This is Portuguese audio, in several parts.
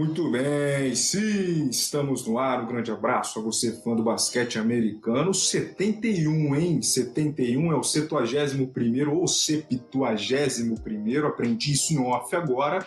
Muito bem, sim, estamos no ar. Um grande abraço a você, fã do basquete americano. 71, hein? 71 é o 71 ou 71. Aprendi isso em off agora.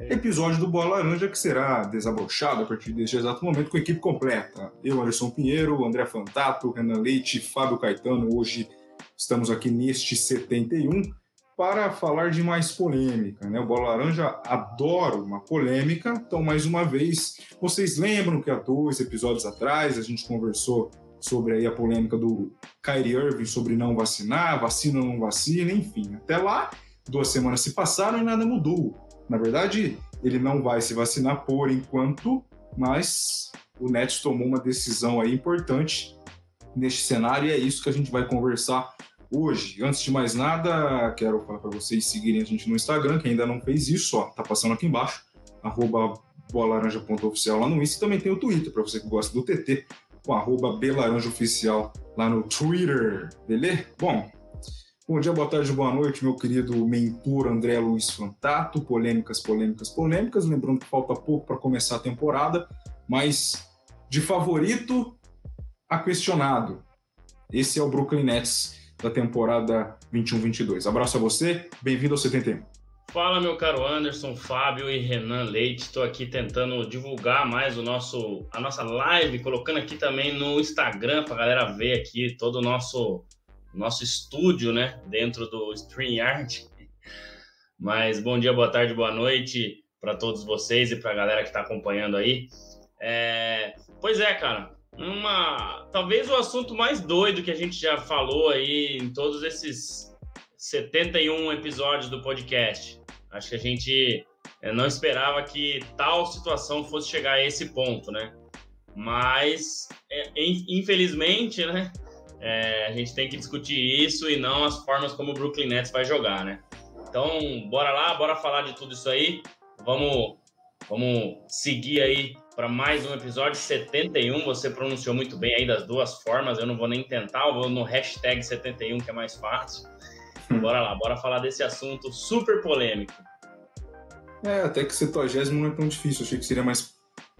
Episódio do Bola Laranja que será desabrochado a partir deste exato momento com a equipe completa. Eu, Anderson Pinheiro, André Fantato, Renan Leite, Fábio Caetano. Hoje estamos aqui neste 71 para falar de mais polêmica. Né? O Bola Laranja adora uma polêmica, então, mais uma vez, vocês lembram que há dois episódios atrás a gente conversou sobre aí a polêmica do Kyrie Irving sobre não vacinar, vacina ou não vacina, enfim. Até lá, duas semanas se passaram e nada mudou. Na verdade, ele não vai se vacinar por enquanto, mas o Nets tomou uma decisão aí importante neste cenário e é isso que a gente vai conversar hoje. Antes de mais nada, quero falar para vocês seguirem a gente no Instagram, que ainda não fez isso, ó, tá passando aqui embaixo, arroba boalaranja.oficial lá no Insta, e também tem o Twitter, para você que gosta do TT, com arroba belaranjaoficial lá no Twitter, beleza? Bom, bom dia, boa tarde, boa noite, meu querido mentor André Luiz Fantato, polêmicas, polêmicas, polêmicas, lembrando que falta pouco para começar a temporada, mas de favorito a questionado, esse é o Brooklyn Nets, da temporada 21-22. Abraço a você, bem-vindo ao 71. Fala, meu caro Anderson, Fábio e Renan Leite. Estou aqui tentando divulgar mais o nosso, a nossa live, colocando aqui também no Instagram para a galera ver aqui todo o nosso, nosso estúdio, né, dentro do StreamYard. Mas bom dia, boa tarde, boa noite para todos vocês e para a galera que está acompanhando aí. É, pois é, cara, uma talvez o assunto mais doido que a gente já falou aí em todos esses 71 episódios do podcast. Acho que a gente eh, não esperava que tal situação fosse chegar a esse ponto, né? Mas é, infelizmente, né? É, a gente tem que discutir isso e não as formas como o Brooklyn Nets vai jogar, né? Então, bora lá, bora falar de tudo isso aí. Vamos, vamos seguir aí para mais um episódio 71. Você pronunciou muito bem aí das duas formas. Eu não vou nem tentar, eu vou no hashtag 71, que é mais fácil. Hum. Bora lá, bora falar desse assunto super polêmico. É, até que 70 não é tão difícil. Achei que seria mais,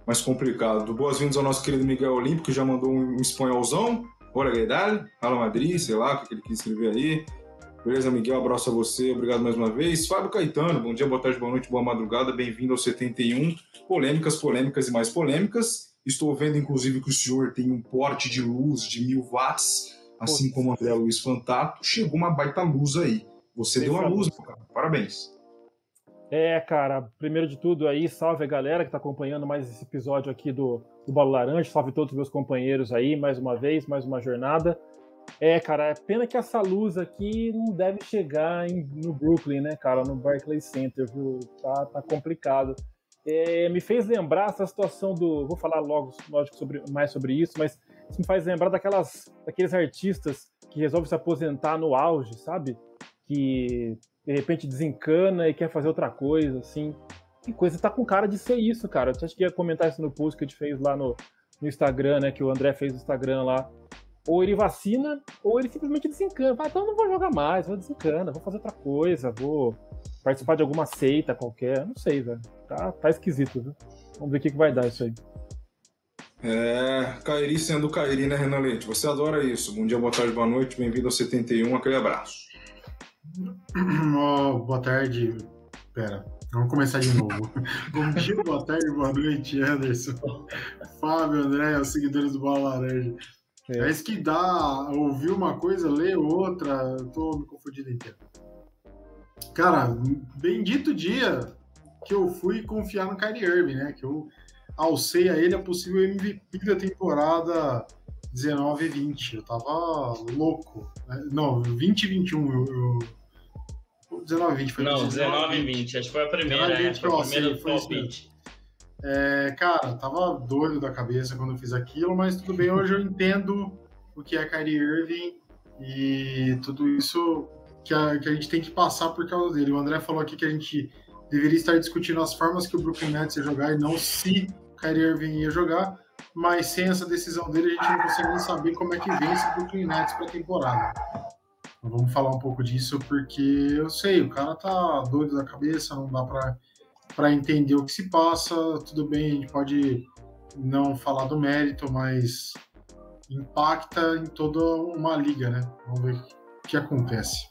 mais complicado. Boas-vindas ao nosso querido Miguel Olímpico, que já mandou um, espanholzão. Ora, Guedal, Fala Madrid, sei lá o que ele quis escrever aí. Beleza, Miguel? Abraço a você, obrigado mais uma vez. Fábio Caetano, bom dia, boa tarde, boa noite, boa madrugada, bem-vindo ao 71. Polêmicas, polêmicas e mais polêmicas. Estou vendo, inclusive, que o senhor tem um porte de luz de mil watts, assim como o André Luiz Fantato. Chegou uma baita luz aí. Você deu a luz, cara. Parabéns. É, cara, primeiro de tudo aí, salve a galera que está acompanhando mais esse episódio aqui do, do Bolo Laranja, salve todos os meus companheiros aí, mais uma vez, mais uma jornada. É, cara, é pena que essa luz aqui não deve chegar em, no Brooklyn, né, cara, no Barclays Center, viu? Tá, tá complicado. É, me fez lembrar essa situação do. Vou falar logo, lógico, sobre, mais sobre isso, mas isso me faz lembrar daquelas, daqueles artistas que resolvem se aposentar no auge, sabe? Que de repente desencana e quer fazer outra coisa, assim. Que coisa, tá com cara de ser isso, cara. Eu acho que ia comentar isso no post que a gente fez lá no, no Instagram, né? Que o André fez no Instagram lá ou ele vacina, ou ele simplesmente desencana. Fala, então não vou jogar mais, vou desencana, vou fazer outra coisa, vou participar de alguma seita qualquer, não sei, velho. Tá, tá esquisito, viu? Vamos ver o que, que vai dar isso aí. É, Kairi sendo Kairi, né, Renan Leite? Você adora isso. Bom dia, boa tarde, boa noite, bem-vindo ao 71, aquele abraço. Oh, boa tarde. Pera, vamos começar de novo. Bom dia, boa tarde, boa noite, Anderson. Fábio, André, os seguidores do Bola Laranja. É. é isso que dá, ouvir uma coisa, ler outra, eu tô me confundindo inteiro. Cara, bendito dia que eu fui confiar no Kyrie Irving, né? Que eu alcei a ele a possível MVP da temporada 19 e 20. Eu tava louco. Né? Não, 20 e 21 eu, eu... 19 20 foi Não, 19 e 20. Acho que foi a primeira, 19, 20, é, foi a primeira do top 20. É, cara, tava doido da cabeça quando eu fiz aquilo, mas tudo bem, hoje eu entendo o que é Kyrie Irving e tudo isso que a, que a gente tem que passar por causa dele. O André falou aqui que a gente deveria estar discutindo as formas que o Brooklyn Nets ia jogar e não se Kyrie Irving ia jogar, mas sem essa decisão dele a gente não consegue nem saber como é que vence o Brooklyn Nets para temporada. Então, vamos falar um pouco disso porque eu sei, o cara tá doido da cabeça, não dá para para entender o que se passa. Tudo bem, a gente pode não falar do mérito, mas impacta em toda uma liga, né? Vamos ver o que acontece.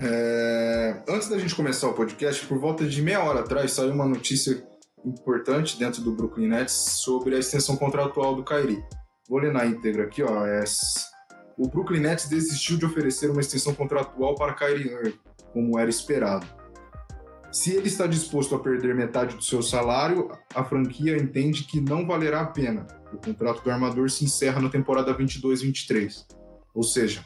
É... Antes da gente começar o podcast, por volta de meia hora atrás, saiu uma notícia importante dentro do Brooklyn Nets sobre a extensão contratual do Kyrie. Vou ler na íntegra aqui, ó. É... O Brooklyn Nets desistiu de oferecer uma extensão contratual para Kyrie Irving, como era esperado. Se ele está disposto a perder metade do seu salário, a franquia entende que não valerá a pena. O contrato do armador se encerra na temporada 22-23. Ou seja,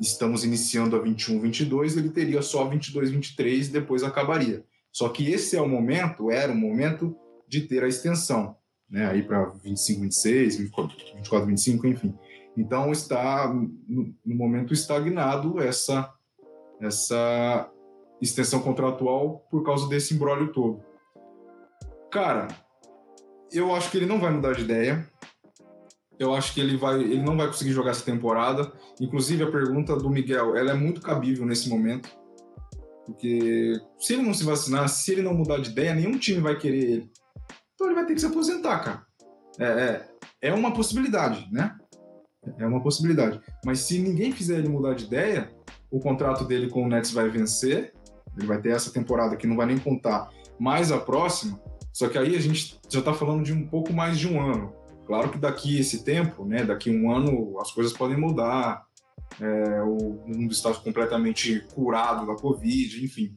estamos iniciando a 21-22, ele teria só 22-23 e depois acabaria. Só que esse é o momento, era o momento de ter a extensão, né? Aí para 25-26, 24-25, enfim. Então está no momento estagnado essa essa extensão contratual por causa desse embrólio todo. Cara, eu acho que ele não vai mudar de ideia. Eu acho que ele vai, ele não vai conseguir jogar essa temporada. Inclusive a pergunta do Miguel, ela é muito cabível nesse momento, porque se ele não se vacinar, se ele não mudar de ideia, nenhum time vai querer ele. Então ele vai ter que se aposentar, cara. É, é, é uma possibilidade, né? É uma possibilidade. Mas se ninguém fizer ele mudar de ideia, o contrato dele com o Nets vai vencer. Ele vai ter essa temporada que não vai nem contar mais a próxima. Só que aí a gente já está falando de um pouco mais de um ano. Claro que daqui esse tempo, né, daqui um ano, as coisas podem mudar. É, o mundo está completamente curado da Covid, enfim.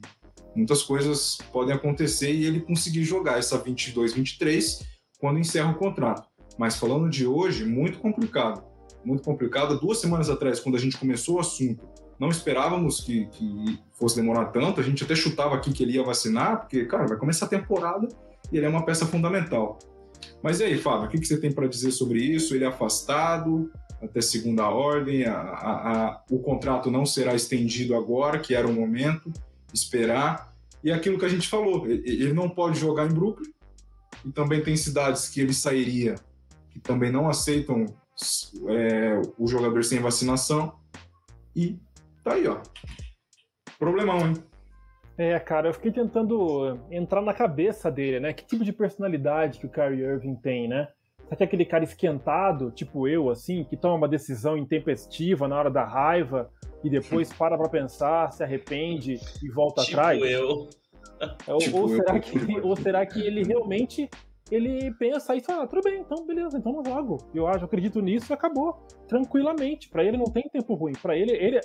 Muitas coisas podem acontecer e ele conseguir jogar essa 22, 23 quando encerra o contrato. Mas falando de hoje, muito complicado. Muito complicado. Duas semanas atrás, quando a gente começou o assunto, não esperávamos que, que fosse demorar tanto. A gente até chutava aqui que ele ia vacinar, porque, cara, vai começar a temporada e ele é uma peça fundamental. Mas e aí, Fábio, o que, que você tem para dizer sobre isso? Ele é afastado até segunda ordem, a, a, a, o contrato não será estendido agora, que era o momento, esperar. E aquilo que a gente falou, ele não pode jogar em Brooklyn, e também tem cidades que ele sairia que também não aceitam é, o jogador sem vacinação. E tá aí, ó. Problemão, hein? É, cara, eu fiquei tentando entrar na cabeça dele, né? Que tipo de personalidade que o Kyrie Irving tem, né? Será que é aquele cara esquentado, tipo eu, assim, que toma uma decisão intempestiva na hora da raiva e depois para pra pensar, se arrepende e volta tipo atrás? eu. Ou, tipo ou, será eu. Que, ou será que ele realmente ele pensa e fala, ah, tudo bem, então beleza, então não jogo. Eu acho, acredito nisso e acabou. Tranquilamente. Para ele não tem tempo ruim. Para ele, ele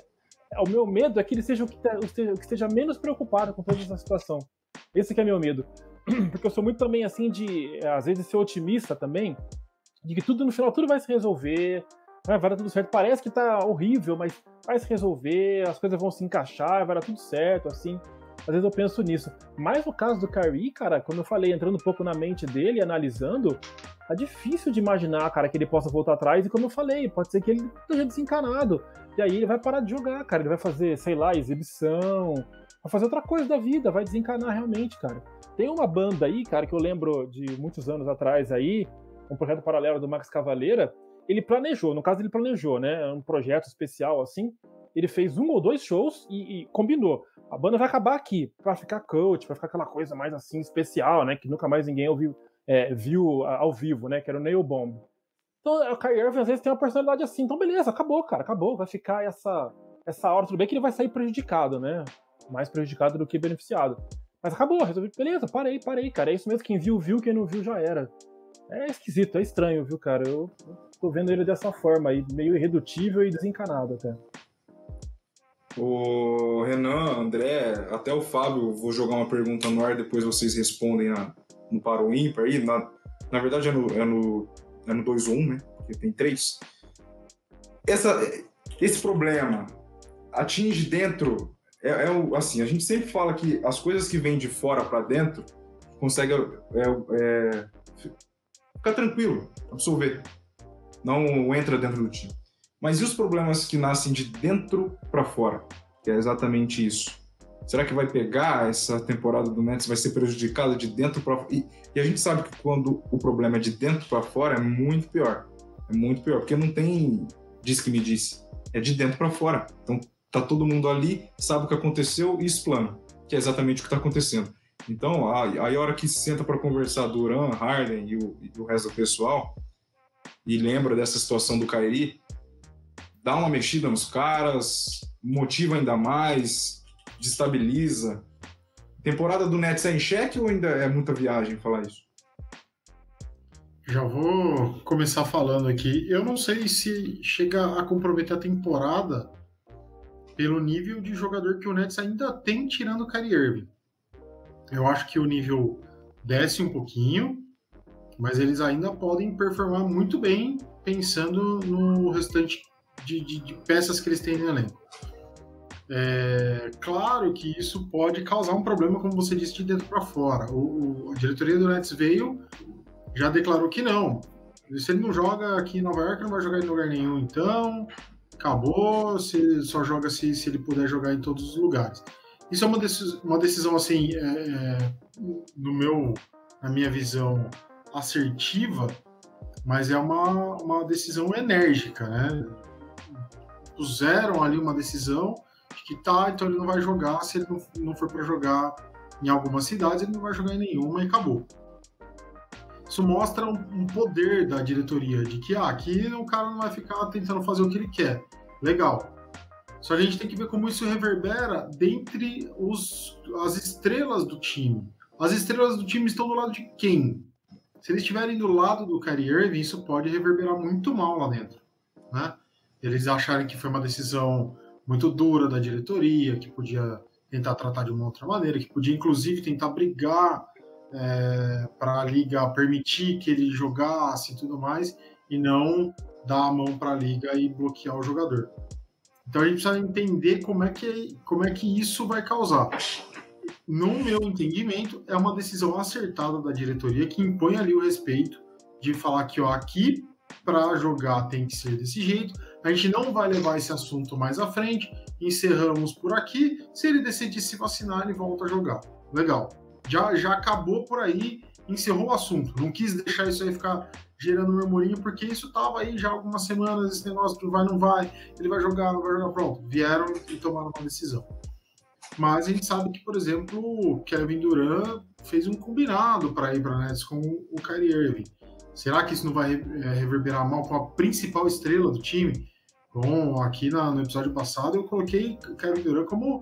o meu medo é que ele seja o que, tá, o que esteja menos preocupado com toda essa situação. Esse que é meu medo. Porque eu sou muito também assim de, às vezes, ser otimista também, de que tudo no final tudo vai se resolver, vai, vai dar tudo certo. Parece que tá horrível, mas vai se resolver, as coisas vão se encaixar, vai dar tudo certo, assim. Às vezes eu penso nisso. Mas no caso do Kyrie, cara, como eu falei, entrando um pouco na mente dele, analisando, tá difícil de imaginar, cara, que ele possa voltar atrás. E como eu falei, pode ser que ele esteja desencanado. E aí ele vai parar de jogar, cara. Ele vai fazer, sei lá, exibição, vai fazer outra coisa da vida, vai desencanar realmente, cara. Tem uma banda aí, cara, que eu lembro de muitos anos atrás aí, um projeto paralelo do Max Cavaleira. Ele planejou, no caso ele planejou, né? Um projeto especial assim. Ele fez um ou dois shows e, e combinou a banda vai acabar aqui, para ficar coach, para ficar aquela coisa mais assim especial, né, que nunca mais ninguém ouviu, é, viu ao vivo, né, que era o Nail Bomb. Então, o Kyrie Irving às vezes tem uma personalidade assim, então beleza, acabou, cara, acabou, vai ficar essa essa hora, tudo bem que ele vai sair prejudicado, né, mais prejudicado do que beneficiado. Mas acabou, resolvi, beleza, parei, parei, cara, é isso mesmo, quem viu, viu, quem não viu, já era. É esquisito, é estranho, viu, cara, eu, eu tô vendo ele dessa forma aí, meio irredutível e desencanado até. O Renan, André, até o Fábio, vou jogar uma pergunta no ar, depois vocês respondem no para o ímpar aí. Na, na verdade é no, é no, é no 2 ou 1, né? Porque tem três. Essa, esse problema atinge dentro. É, é o, assim, a gente sempre fala que as coisas que vêm de fora para dentro consegue é, é, ficar tranquilo, absorver. Não entra dentro do time. Mas e os problemas que nascem de dentro para fora? Que é exatamente isso. Será que vai pegar essa temporada do Nets, vai ser prejudicado de dentro para fora? E, e, a gente sabe que quando o problema é de dentro para fora é muito pior. É muito pior, porque não tem diz que me disse, é de dentro para fora. Então tá todo mundo ali, sabe o que aconteceu e explana, que é exatamente o que está acontecendo. Então, aí a hora que senta para conversar Duran, Harden e o, e o resto do pessoal, e lembra dessa situação do Kairi, dá uma mexida nos caras, motiva ainda mais, destabiliza. Temporada do Nets é em xeque ou ainda é muita viagem falar isso? Já vou começar falando aqui. Eu não sei se chega a comprometer a temporada pelo nível de jogador que o Nets ainda tem tirando o Kyrie Irving. Eu acho que o nível desce um pouquinho, mas eles ainda podem performar muito bem pensando no restante de, de, de peças que eles têm no elenco. É, claro que isso pode causar um problema, como você disse, de dentro para fora. O, o, a diretoria do Nets veio, já declarou que não. Se ele não joga aqui em Nova York, não vai jogar em lugar nenhum, então acabou. Se só joga se, se ele puder jogar em todos os lugares. Isso é uma decisão, uma decisão assim, é, é, no meu, na minha visão, assertiva, mas é uma, uma decisão enérgica, né? Puseram ali uma decisão de que tá, então ele não vai jogar, se ele não, não for para jogar em algumas cidades, ele não vai jogar em nenhuma e acabou. Isso mostra um, um poder da diretoria, de que ah, aqui o cara não vai ficar tentando fazer o que ele quer. Legal. Só a gente tem que ver como isso reverbera dentre os, as estrelas do time. As estrelas do time estão do lado de quem? Se eles estiverem do lado do Kyrie Irving, isso pode reverberar muito mal lá dentro. Né? Eles acharem que foi uma decisão muito dura da diretoria, que podia tentar tratar de uma outra maneira, que podia inclusive tentar brigar é, para a liga permitir que ele jogasse e tudo mais, e não dar a mão para a liga e bloquear o jogador. Então a gente precisa entender como é que, como é que isso vai causar no meu entendimento, é uma decisão acertada da diretoria que impõe ali o respeito de falar que ó, aqui para jogar tem que ser desse jeito. A gente não vai levar esse assunto mais à frente. Encerramos por aqui. Se ele decidir se vacinar, ele volta a jogar. Legal. Já, já acabou por aí, encerrou o assunto. Não quis deixar isso aí ficar gerando murmurinho, porque isso tava aí já algumas semanas, esse negócio que vai, não vai, ele vai jogar, não vai jogar, pronto. Vieram e tomaram uma decisão. Mas a gente sabe que, por exemplo, o Kevin Durant fez um combinado para ir para Nets com o Kyrie Irving. Será que isso não vai é, reverberar mal com a principal estrela do time? Bom, aqui no episódio passado eu coloquei o Kevin Durant como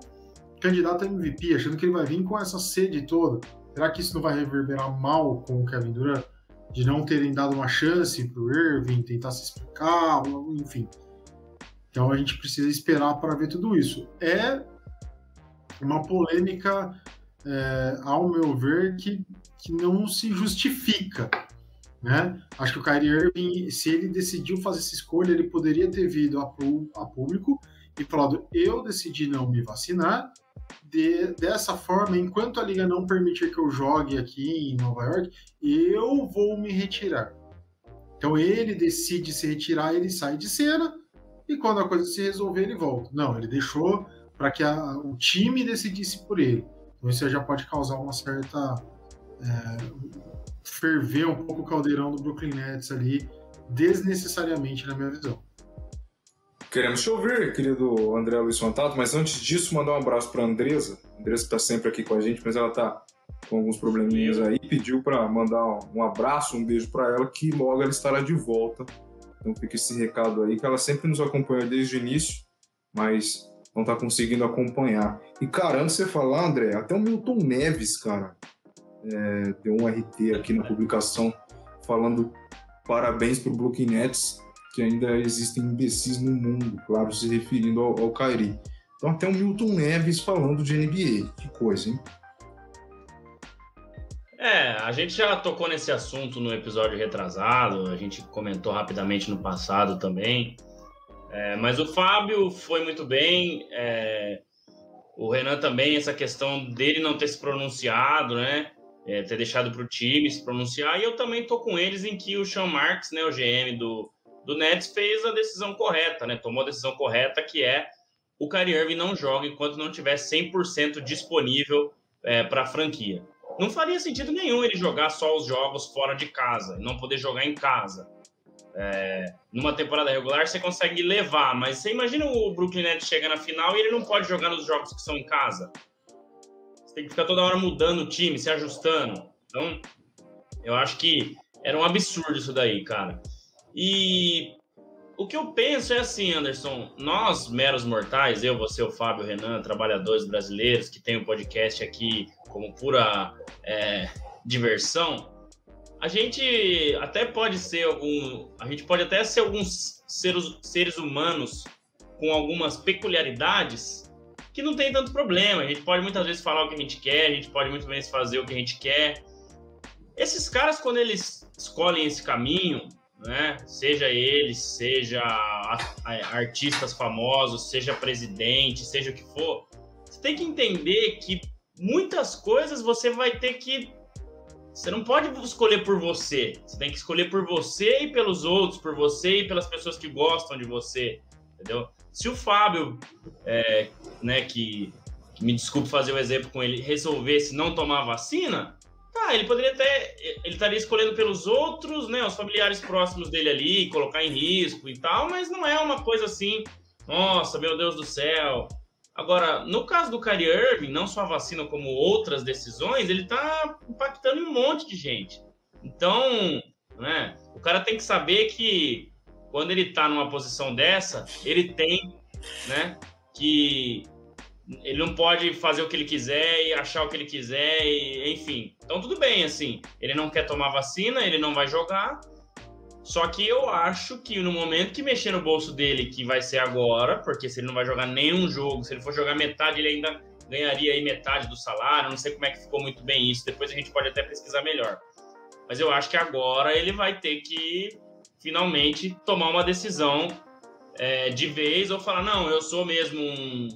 candidato a MVP, achando que ele vai vir com essa sede toda. Será que isso não vai reverberar mal com o Kevin Durant? De não terem dado uma chance para o Irving, tentar se explicar, enfim. Então a gente precisa esperar para ver tudo isso. É uma polêmica, é, ao meu ver, que, que não se justifica. Né? Acho que o Kyrie Irving, se ele decidiu fazer essa escolha, ele poderia ter vindo a, a público e falado: eu decidi não me vacinar. De, dessa forma, enquanto a liga não permitir que eu jogue aqui em Nova York, eu vou me retirar. Então ele decide se retirar, ele sai de cena e quando a coisa se resolver, ele volta. Não, ele deixou para que a, o time decidisse por ele. Então isso já pode causar uma certa. É, ferver um pouco o caldeirão do Brooklyn Nets ali, desnecessariamente, na minha visão. Queremos te ouvir, querido André Luiz Fantato, mas antes disso, mandar um abraço para a Andresa. Andresa está sempre aqui com a gente, mas ela está com alguns probleminhas aí. Pediu para mandar um abraço, um beijo para ela, que logo ela estará de volta. Então fica esse recado aí, que ela sempre nos acompanha desde o início, mas não tá conseguindo acompanhar. E, cara, antes de você falar, André, até o Milton Neves, cara, é, deu um RT aqui na publicação falando parabéns pro Brooklyn Nets, que ainda existem imbecis no mundo, claro, se referindo ao, ao. Então até o Milton Neves falando de NBA, que coisa, hein? É, a gente já tocou nesse assunto no episódio retrasado, a gente comentou rapidamente no passado também. É, mas o Fábio foi muito bem. É, o Renan também, essa questão dele não ter se pronunciado, né? É, ter deixado para o time se pronunciar. E eu também tô com eles em que o Sean Marks, né, o GM do, do Nets, fez a decisão correta, né? Tomou a decisão correta, que é o Kyrie Irving não joga enquanto não tiver 100% disponível é, para a franquia. Não faria sentido nenhum ele jogar só os jogos fora de casa, não poder jogar em casa. É, numa temporada regular você consegue levar, mas você imagina o Brooklyn Nets chega na final e ele não pode jogar nos jogos que são em casa. Você tem que ficar toda hora mudando o time, se ajustando. Então, eu acho que era um absurdo isso daí, cara. E o que eu penso é assim, Anderson, nós, meros mortais, eu, você, o Fábio, o Renan, trabalhadores brasileiros, que tem o um podcast aqui como pura é, diversão, a gente até pode ser algum. A gente pode até ser alguns seres, seres humanos com algumas peculiaridades que não tem tanto problema. A gente pode muitas vezes falar o que a gente quer, a gente pode muitas vezes fazer o que a gente quer. Esses caras, quando eles escolhem esse caminho, né? Seja eles, seja artistas famosos, seja presidente, seja o que for, você tem que entender que muitas coisas você vai ter que. Você não pode escolher por você. Você tem que escolher por você e pelos outros, por você e pelas pessoas que gostam de você, entendeu? Se o Fábio, é, né, que, que me desculpe fazer o exemplo com ele, resolvesse não tomar vacina, Tá, ele poderia até. Ele estaria escolhendo pelos outros, né? Os familiares próximos dele ali, colocar em risco e tal, mas não é uma coisa assim. Nossa, meu Deus do céu. Agora, no caso do Kyrie Irving, não só a vacina, como outras decisões, ele tá impactando em um monte de gente. Então, né? O cara tem que saber que quando ele tá numa posição dessa, ele tem, né? Que ele não pode fazer o que ele quiser e achar o que ele quiser, e, enfim. Então, tudo bem, assim. Ele não quer tomar vacina, ele não vai jogar. Só que eu acho que no momento que mexer no bolso dele, que vai ser agora, porque se ele não vai jogar nenhum jogo, se ele for jogar metade, ele ainda ganharia aí metade do salário. Não sei como é que ficou muito bem isso. Depois a gente pode até pesquisar melhor. Mas eu acho que agora ele vai ter que finalmente tomar uma decisão é, de vez ou falar: não, eu sou mesmo um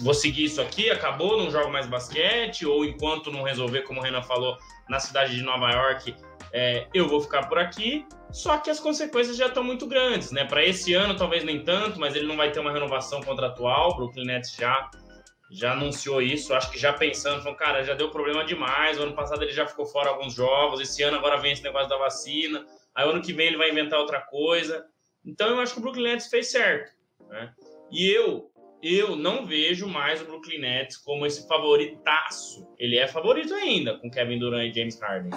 vou seguir isso aqui, acabou, não jogo mais basquete, ou enquanto não resolver, como o Renan falou, na cidade de Nova York, é, eu vou ficar por aqui. Só que as consequências já estão muito grandes, né? Para esse ano, talvez nem tanto, mas ele não vai ter uma renovação contratual. O Brooklyn Nets já, já anunciou isso. Acho que já pensando, falou, cara, já deu problema demais. O ano passado ele já ficou fora alguns jogos. Esse ano agora vem esse negócio da vacina. Aí ano que vem ele vai inventar outra coisa. Então eu acho que o Brooklyn Nets fez certo. Né? E eu eu não vejo mais o Brooklyn Nets como esse favoritaço. Ele é favorito ainda com Kevin Durant e James Harden,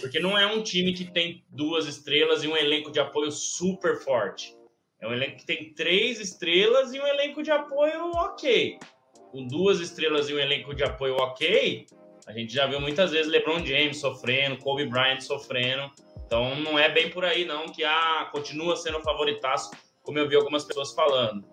porque não é um time que tem duas estrelas e um elenco de apoio super forte. É um elenco que tem três estrelas e um elenco de apoio ok. Com duas estrelas e um elenco de apoio ok, a gente já viu muitas vezes LeBron James sofrendo, Kobe Bryant sofrendo. Então não é bem por aí não que ah, continua sendo favoritaço, como eu vi algumas pessoas falando.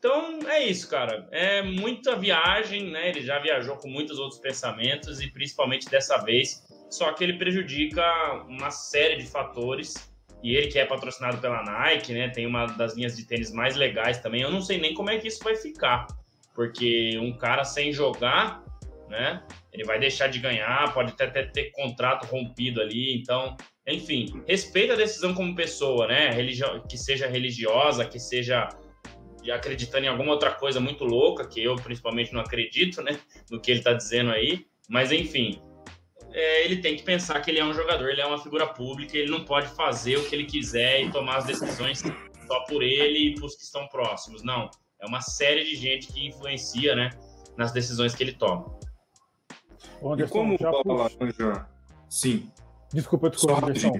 Então é isso, cara. É muita viagem, né? Ele já viajou com muitos outros pensamentos e principalmente dessa vez. Só que ele prejudica uma série de fatores. E ele que é patrocinado pela Nike, né? Tem uma das linhas de tênis mais legais também. Eu não sei nem como é que isso vai ficar. Porque um cara sem jogar, né? Ele vai deixar de ganhar, pode até ter, ter contrato rompido ali. Então, enfim, respeita a decisão como pessoa, né? Religio que seja religiosa, que seja acreditando em alguma outra coisa muito louca, que eu principalmente não acredito, né, no que ele está dizendo aí. Mas enfim, é, ele tem que pensar que ele é um jogador, ele é uma figura pública, ele não pode fazer o que ele quiser e tomar as decisões só por ele e para os que estão próximos. Não, é uma série de gente que influencia, né, nas decisões que ele toma. Anderson, e como o Laranja... Sim. Desculpa, desculpa, Anderson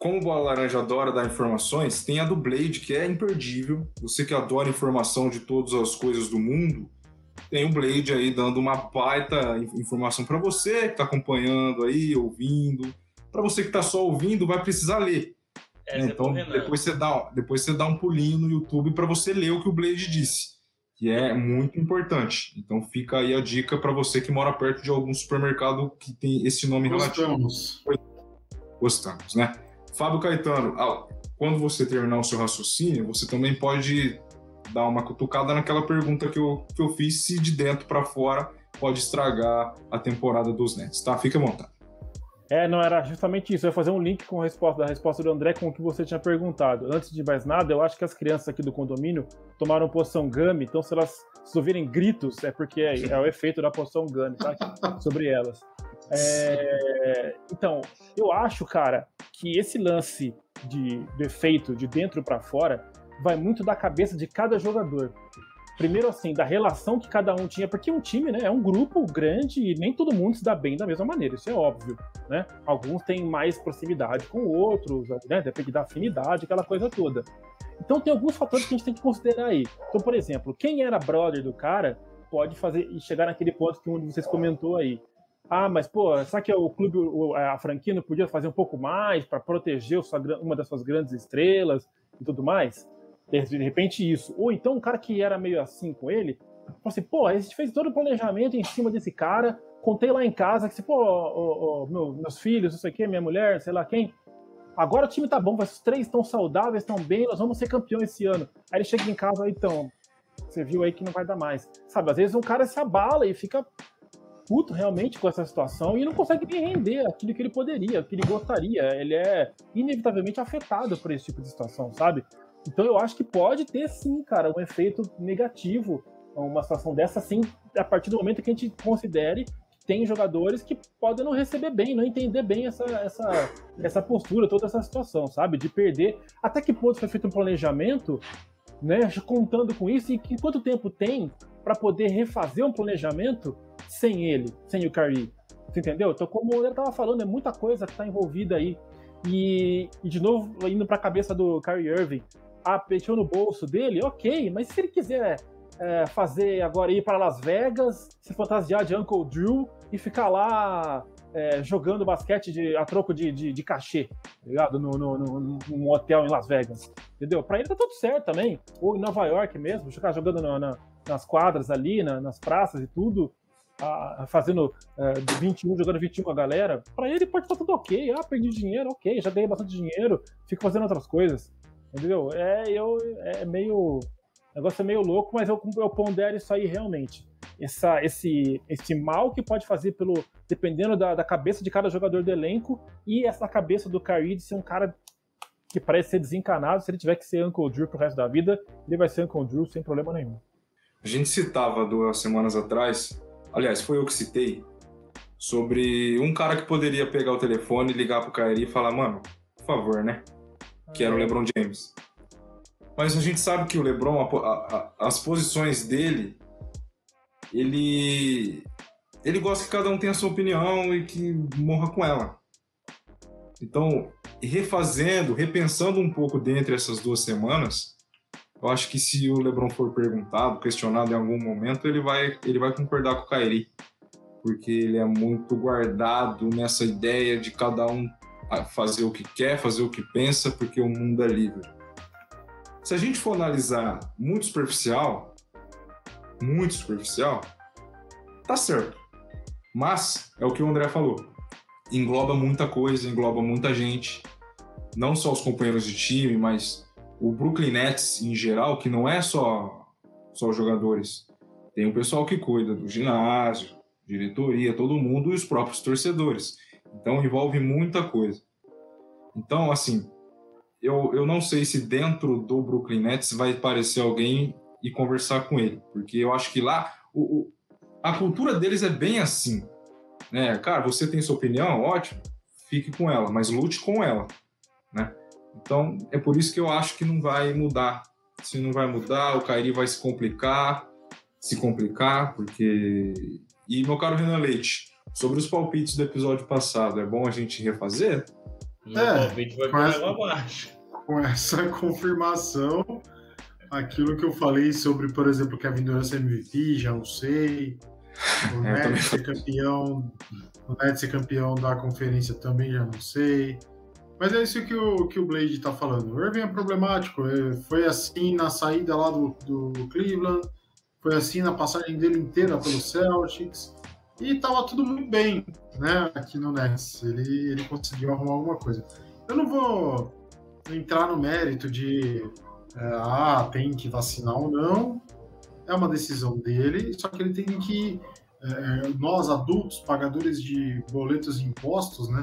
como o Bola Laranja adora dar informações, tem a do Blade, que é imperdível. Você que adora informação de todas as coisas do mundo, tem o Blade aí dando uma baita informação para você que está acompanhando aí, ouvindo. Para você que está só ouvindo, vai precisar ler. É, então, depois você, dá, depois você dá um pulinho no YouTube para você ler o que o Blade disse, que é muito importante. Então, fica aí a dica para você que mora perto de algum supermercado que tem esse nome Gostamos. relativo. Gostamos, né? Fábio Caetano, quando você terminar o seu raciocínio, você também pode dar uma cutucada naquela pergunta que eu, que eu fiz, se de dentro para fora pode estragar a temporada dos Nets, tá? Fique à vontade. É, não, era justamente isso. Eu ia fazer um link com a resposta da resposta do André com o que você tinha perguntado. Antes de mais nada, eu acho que as crianças aqui do condomínio tomaram poção Gummy, então se elas se ouvirem gritos, é porque é, é o efeito da poção Gummy, tá? Sobre elas. É, então, eu acho, cara, que esse lance de, defeito de dentro para fora vai muito da cabeça de cada jogador. Primeiro assim, da relação que cada um tinha, porque um time, né, é um grupo grande e nem todo mundo se dá bem da mesma maneira, isso é óbvio, né? Alguns têm mais proximidade com outros, né? Depende da afinidade, aquela coisa toda. Então tem alguns fatores que a gente tem que considerar aí. Então, por exemplo, quem era brother do cara pode fazer e chegar naquele ponto que um de vocês comentou aí. Ah, mas pô, será que o clube, a franquia não podia fazer um pouco mais para proteger uma das suas grandes estrelas e tudo mais? De repente isso. Ou então um cara que era meio assim com ele, falou assim, pô, a gente fez todo o planejamento em cima desse cara, contei lá em casa que se, pô, oh, meu, meus filhos, não sei o quê, minha mulher, sei lá quem, agora o time tá bom, os três estão saudáveis, estão bem, nós vamos ser campeão esse ano. Aí ele chega em casa, então, você viu aí que não vai dar mais. Sabe, às vezes um cara se abala e fica puto realmente com essa situação e não consegue nem render aquilo que ele poderia, que ele gostaria. Ele é inevitavelmente afetado por esse tipo de situação, sabe? Então eu acho que pode ter sim, cara, um efeito negativo, uma situação dessa, sim, a partir do momento que a gente considere que tem jogadores que podem não receber bem, não entender bem essa, essa, essa postura, toda essa situação, sabe? De perder. Até que ponto foi feito um planejamento, né? Contando com isso, e que quanto tempo tem para poder refazer um planejamento sem ele, sem o Curry. Você entendeu? Então, como eu estava falando, é muita coisa que está envolvida aí. E, e, de novo, indo para a cabeça do Kyrie Irving, ah, no bolso dele, ok, mas se ele quiser é, fazer agora ir para Las Vegas, se fantasiar de Uncle Drew e ficar lá é, jogando basquete de, a troco de, de, de cachê, tá ligado? No, no, no, num hotel em Las Vegas, entendeu? Para ele tá tudo certo também. Ou em Nova York mesmo, ficar jogando na, na, nas quadras ali, na, nas praças e tudo, fazendo é, 21, jogando 21 com a galera. Para ele pode estar tá tudo ok. Ah, perdi dinheiro, ok, já ganhei bastante dinheiro, fico fazendo outras coisas. Entendeu? É, eu, é meio. O negócio é meio louco, mas eu, eu pondero isso aí realmente. Essa, esse, esse mal que pode fazer pelo. dependendo da, da cabeça de cada jogador do elenco e essa cabeça do Kyrie de ser um cara que parece ser desencanado. Se ele tiver que ser Uncle Drew pro resto da vida, ele vai ser Uncle Drew sem problema nenhum. A gente citava duas semanas atrás, aliás, foi eu que citei, sobre um cara que poderia pegar o telefone, ligar pro Kyrie e falar, mano, por favor, né? Que era o LeBron James. Mas a gente sabe que o LeBron, a, a, as posições dele, ele ele gosta que cada um tenha a sua opinião e que morra com ela. Então, refazendo, repensando um pouco dentre essas duas semanas, eu acho que se o LeBron for perguntado, questionado em algum momento, ele vai ele vai concordar com o Kyrie, porque ele é muito guardado nessa ideia de cada um fazer o que quer, fazer o que pensa, porque o mundo é livre. Se a gente for analisar muito superficial, muito superficial, tá certo. Mas é o que o André falou. Engloba muita coisa, engloba muita gente. Não só os companheiros de time, mas o Brooklyn Nets em geral, que não é só, só os jogadores. Tem o pessoal que cuida do ginásio, diretoria, todo mundo e os próprios torcedores. Então envolve muita coisa. Então, assim, eu, eu não sei se dentro do Brooklyn Nets vai aparecer alguém e conversar com ele, porque eu acho que lá o, o, a cultura deles é bem assim. Né? Cara, você tem sua opinião, ótimo, fique com ela, mas lute com ela. Né? Então, é por isso que eu acho que não vai mudar. Se não vai mudar, o Kairi vai se complicar, se complicar, porque. E, meu caro Renan Leite, sobre os palpites do episódio passado, é bom a gente refazer? Meu é, palpite vai com essa, abaixo. Com essa confirmação, aquilo que eu falei sobre, por exemplo, Kevin Durant ser MVP, já não sei. O é, Nets ser campeão, o Nets ser campeão da conferência também já não sei. Mas é isso que o, que o Blade tá falando. O Irving é problemático. É, foi assim na saída lá do, do Cleveland, foi assim na passagem dele inteira pelo Celtics. E tava tudo muito bem, né, aqui no Nets. Ele, ele conseguiu arrumar alguma coisa. Eu não vou entrar no mérito de é, ah, tem que vacinar ou não. É uma decisão dele, só que ele tem que. É, nós, adultos, pagadores de boletos e impostos, né?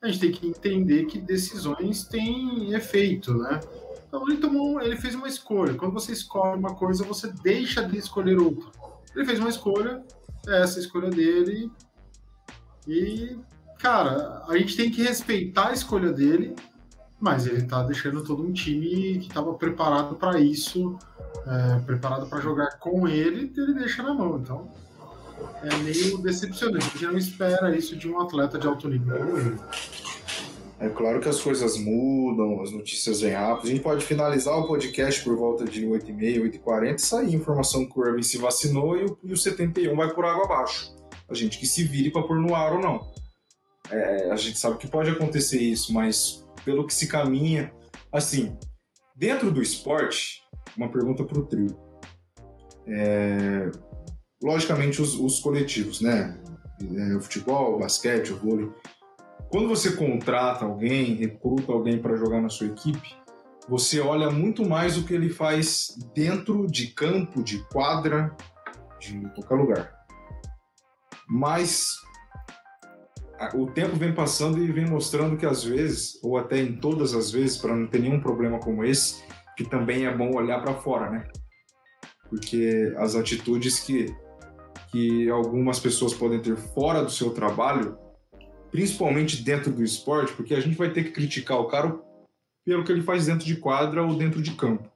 A gente tem que entender que decisões têm efeito, né? Então ele tomou, ele fez uma escolha. Quando você escolhe uma coisa, você deixa de escolher outra. Ele fez uma escolha, essa escolha dele. E, cara, a gente tem que respeitar a escolha dele, mas ele tá deixando todo um time que estava preparado para isso é, preparado para jogar com ele, ele deixa na mão. Então é meio decepcionante. Gente não espera isso de um atleta de alto nível como ele. É claro que as coisas mudam, as notícias vêm rápido. A gente pode finalizar o podcast por volta de 8h30, 8h40 e sair informação que o Irving se vacinou e o, e o 71 vai por água abaixo. A gente que se vire para pôr no ar ou não. É, a gente sabe que pode acontecer isso, mas pelo que se caminha, assim, dentro do esporte, uma pergunta para o trio. É, logicamente, os, os, coletivos, né? É, o futebol, o basquete, o vôlei quando você contrata alguém, recruta alguém para jogar na sua equipe, você olha muito mais o que ele faz dentro de campo, de quadra, de qualquer lugar. Mas o tempo vem passando e vem mostrando que às vezes, ou até em todas as vezes, para não ter nenhum problema como esse, que também é bom olhar para fora, né? Porque as atitudes que, que algumas pessoas podem ter fora do seu trabalho principalmente dentro do esporte, porque a gente vai ter que criticar o cara pelo que ele faz dentro de quadra ou dentro de campo.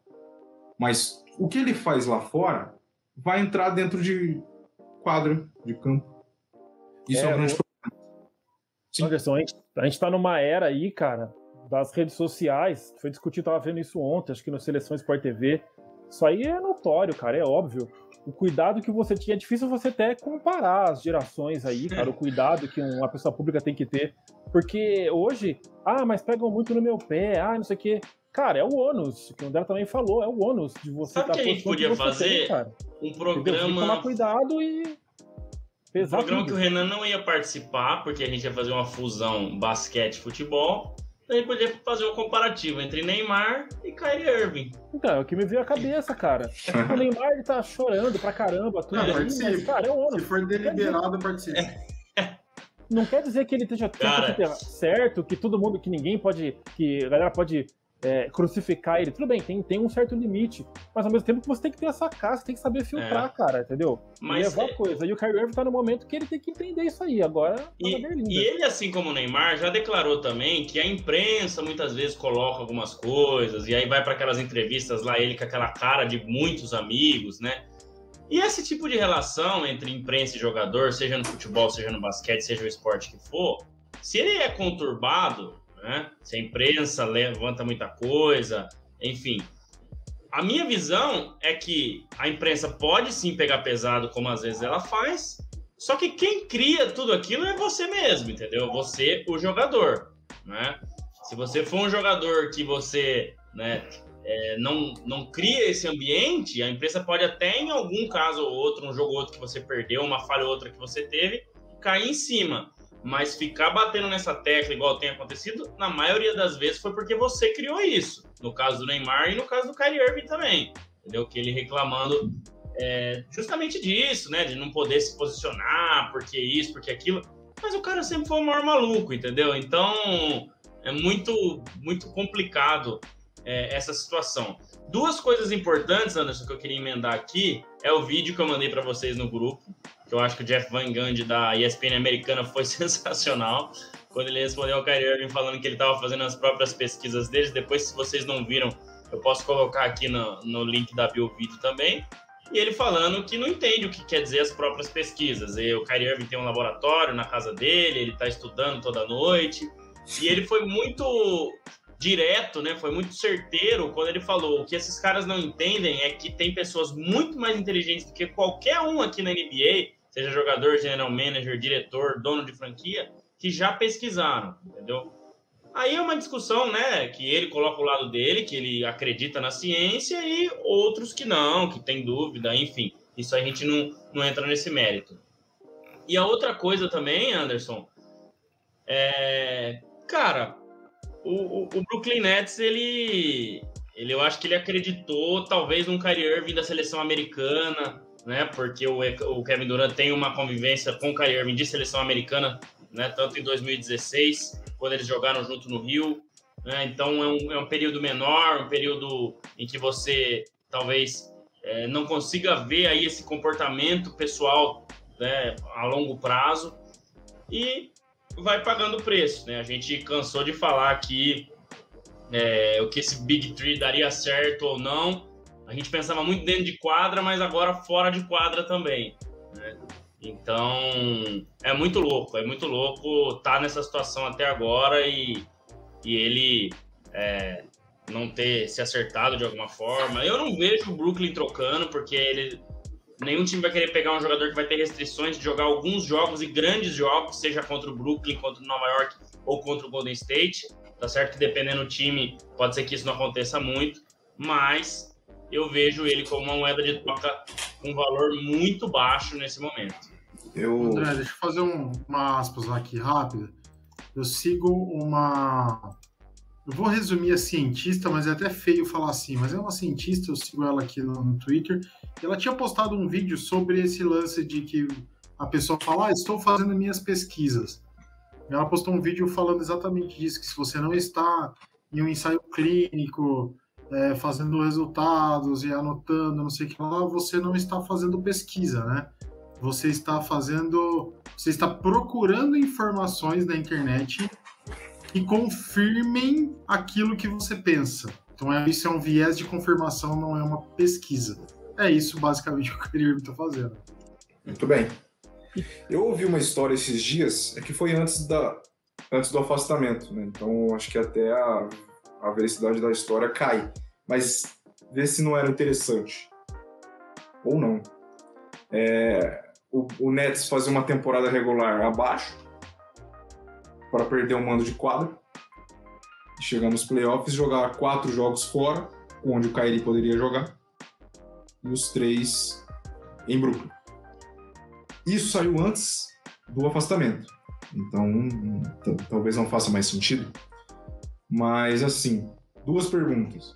Mas o que ele faz lá fora vai entrar dentro de quadra, de campo. Isso é, é um grande problema. Sim. Anderson, a gente está numa era aí, cara, das redes sociais. Foi discutido, tava vendo isso ontem, acho que no Seleção Sport TV. Isso aí é notório, cara, é óbvio o cuidado que você tinha. É difícil você até comparar as gerações aí, cara, o cuidado que uma pessoa pública tem que ter. Porque hoje, ah, mas pegam muito no meu pé, ah, não sei o quê. Cara, é o ônus, que o André também falou, é o ônus de você Sabe tá que a gente podia fazer? Tem, um programa. Tomar cuidado e. Um programa que o Renan não ia participar, porque a gente ia fazer uma fusão basquete-futebol. Daí podia fazer um comparativo entre Neymar e Kyrie Irving. Então, é o que me veio à cabeça, cara. o Neymar ele tá chorando pra caramba, tudo não, aí, mas, cara, é um Se for deliberado, participa. Não quer dizer que ele esteja certo, que todo mundo, que ninguém pode, que a galera pode é, crucificar ele. Tudo bem, tem, tem um certo limite, mas ao mesmo tempo você tem que ter essa casca, tem que saber filtrar, é. cara, entendeu? Mas levar é... coisa. E o Kyrie Irving tá no momento que ele tem que entender isso aí. Agora, tá e, e ele, assim como o Neymar, já declarou também que a imprensa muitas vezes coloca algumas coisas, e aí vai para aquelas entrevistas lá, ele com aquela cara de muitos amigos, né? E esse tipo de relação entre imprensa e jogador, seja no futebol, seja no basquete, seja o esporte que for, se ele é conturbado, né? Se a imprensa levanta muita coisa, enfim. A minha visão é que a imprensa pode sim pegar pesado, como às vezes ela faz, só que quem cria tudo aquilo é você mesmo, entendeu? Você, o jogador, né? Se você for um jogador que você, né, é, não, não cria esse ambiente, a imprensa pode até em algum caso ou outro, um jogo ou outro que você perdeu, uma falha ou outra que você teve, cair em cima. Mas ficar batendo nessa tecla igual tem acontecido, na maioria das vezes foi porque você criou isso. No caso do Neymar e no caso do Kyrie Irving também. Entendeu? Que ele reclamando é, justamente disso, né? De não poder se posicionar, porque isso, porque aquilo. Mas o cara sempre foi o maior maluco, entendeu? Então é muito, muito complicado é, essa situação. Duas coisas importantes, Anderson, que eu queria emendar aqui é o vídeo que eu mandei para vocês no grupo que eu acho que o Jeff Van Gundy da ESPN americana foi sensacional quando ele respondeu ao Kyrie Irving falando que ele estava fazendo as próprias pesquisas deles. Depois, se vocês não viram, eu posso colocar aqui no, no link da bio vídeo também. E ele falando que não entende o que quer dizer as próprias pesquisas. E o Kyrie Irving tem um laboratório na casa dele, ele está estudando toda noite. E ele foi muito direto, né? Foi muito certeiro quando ele falou: o que esses caras não entendem é que tem pessoas muito mais inteligentes do que qualquer um aqui na NBA seja jogador, general manager, diretor, dono de franquia, que já pesquisaram, entendeu? Aí é uma discussão, né, que ele coloca o lado dele, que ele acredita na ciência, e outros que não, que tem dúvida, enfim. Isso a gente não, não entra nesse mérito. E a outra coisa também, Anderson, é. Cara, o, o, Brooklyn Nets, ele, ele. Eu acho que ele acreditou, talvez, num Kyrie Irving da seleção americana, né? Porque o, o Kevin Durant tem uma convivência com o Kyrie Irving de seleção americana, né? Tanto em 2016, quando eles jogaram junto no Rio. Né? Então é um, é um período menor, um período em que você talvez é, não consiga ver aí esse comportamento pessoal né, a longo prazo e vai pagando o preço, né? A gente cansou de falar aqui é, o que esse Big Three daria certo ou não a gente pensava muito dentro de quadra, mas agora fora de quadra também. Né? Então, é muito louco, é muito louco estar tá nessa situação até agora e, e ele é, não ter se acertado de alguma forma. Eu não vejo o Brooklyn trocando, porque ele, nenhum time vai querer pegar um jogador que vai ter restrições de jogar alguns jogos e grandes jogos, seja contra o Brooklyn, contra o Nova York ou contra o Golden State. Tá certo que dependendo do time, pode ser que isso não aconteça muito, mas eu vejo ele como uma moeda de troca com um valor muito baixo nesse momento. Eu... André, deixa eu fazer um, uma aspas aqui rápida. Eu sigo uma. Eu vou resumir a cientista, mas é até feio falar assim, mas é uma cientista, eu sigo ela aqui no, no Twitter. Ela tinha postado um vídeo sobre esse lance de que a pessoa fala, ah, estou fazendo minhas pesquisas. Ela postou um vídeo falando exatamente disso, que se você não está em um ensaio clínico, é, fazendo resultados e anotando, não sei o que lá, você não está fazendo pesquisa, né? você está fazendo, você está procurando informações na internet que confirmem aquilo que você pensa. Então é, isso é um viés de confirmação, não é uma pesquisa. É isso basicamente que o Kyrie está fazendo. Muito bem. Eu ouvi uma história esses dias, é que foi antes da antes do afastamento, né? Então acho que até a, a veracidade da história cai. Mas vê se não era interessante. Ou não. É, o, o Nets fazer uma temporada regular abaixo para perder o mando de quadra chegar nos playoffs, jogar quatro jogos fora, onde o Kyrie poderia jogar, e os três em Brooklyn. Isso saiu antes do afastamento, então talvez não faça mais sentido. Mas assim, duas perguntas.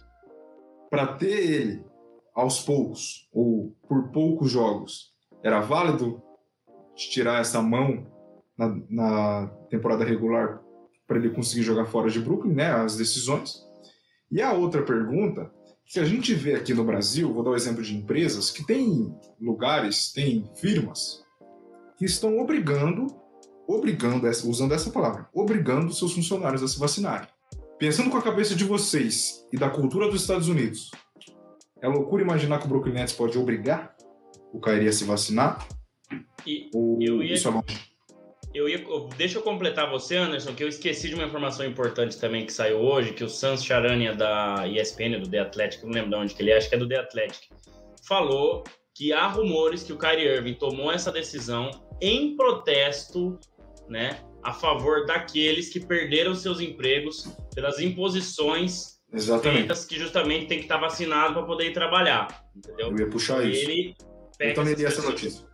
Para ter ele aos poucos, ou por poucos jogos, era válido tirar essa mão na, na temporada regular para ele conseguir jogar fora de Brooklyn, né? As decisões. E a outra pergunta que a gente vê aqui no Brasil, vou dar o um exemplo de empresas que tem lugares, tem firmas que estão obrigando, obrigando, usando essa palavra, obrigando seus funcionários a se vacinarem. Pensando com a cabeça de vocês e da cultura dos Estados Unidos, é loucura imaginar que o Brooklyn Nets pode obrigar o Kairi ia se vacinar? E Ou eu ia, isso é eu ia, deixa eu completar você, Anderson, que eu esqueci de uma informação importante também que saiu hoje, que o Sans Charania da ESPN, do The Athletic, não lembro de onde que ele é, acho que é do The Athletic, falou que há rumores que o Kyrie Irving tomou essa decisão em protesto, né, a favor daqueles que perderam seus empregos pelas imposições Exatamente. feitas que justamente tem que estar vacinado para poder ir trabalhar, entendeu? Eu ia puxar ele, isso Pega eu também li essa notícia.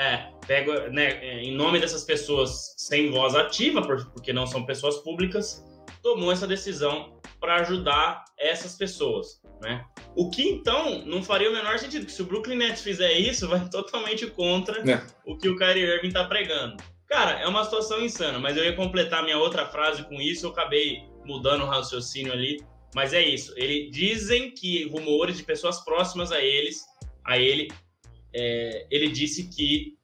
É, pega, né, em nome dessas pessoas sem voz ativa, porque não são pessoas públicas, tomou essa decisão para ajudar essas pessoas, né? O que então não faria o menor sentido, porque se o Brooklyn Nets fizer isso, vai totalmente contra é. o que o Kyrie Irving está pregando. Cara, é uma situação insana, mas eu ia completar minha outra frase com isso, eu acabei mudando o raciocínio ali, mas é isso. Ele dizem que rumores de pessoas próximas a eles, a ele, é, ele disse que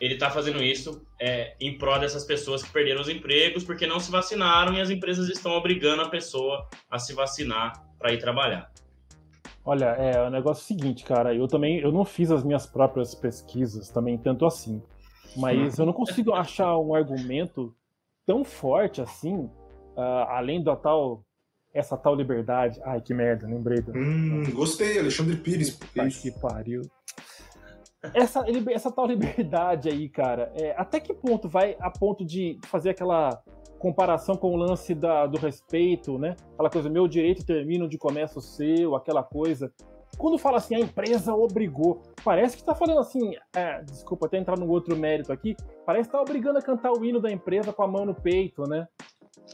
ele está fazendo isso é, em prol dessas pessoas que perderam os empregos porque não se vacinaram e as empresas estão obrigando a pessoa a se vacinar para ir trabalhar. Olha, é o negócio é o seguinte, cara. Eu também eu não fiz as minhas próprias pesquisas também tanto assim, mas eu não consigo achar um argumento tão forte assim, uh, além da tal essa tal liberdade. Ai, que merda, lembrei. Do... Hum, gostei, Alexandre Pires. Puta que pariu essa, essa tal liberdade aí, cara, é, até que ponto vai a ponto de fazer aquela comparação com o lance da, do respeito, né? Aquela coisa, meu direito termina onde começa o seu, aquela coisa. Quando fala assim, a empresa obrigou, parece que tá falando assim, é, desculpa até entrar no outro mérito aqui, parece que tá obrigando a cantar o hino da empresa com a mão no peito, né?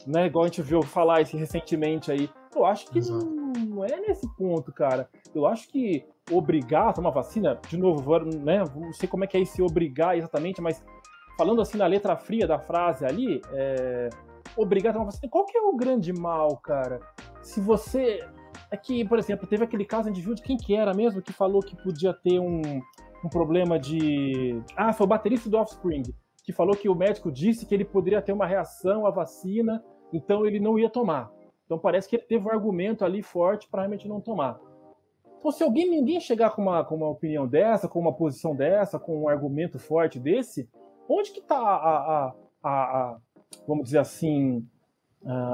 né? Igual a gente viu falar isso recentemente aí. Eu acho que não, não é nesse ponto, cara. Eu acho que obrigar a tomar vacina, de novo, né? Não sei como é que é esse obrigar exatamente, mas falando assim na letra fria da frase ali, é, obrigar a tomar vacina, qual que é o grande mal, cara? Se você. É que, por exemplo, teve aquele caso, viu de quem que era mesmo, que falou que podia ter um, um problema de. Ah, foi o baterista do Offspring, que falou que o médico disse que ele poderia ter uma reação à vacina, então ele não ia tomar. Então parece que ele teve um argumento ali forte para realmente não tomar. Pô, se alguém, ninguém chegar com uma, com uma opinião dessa, com uma posição dessa, com um argumento forte desse, onde que está a, a, a, a, vamos dizer assim,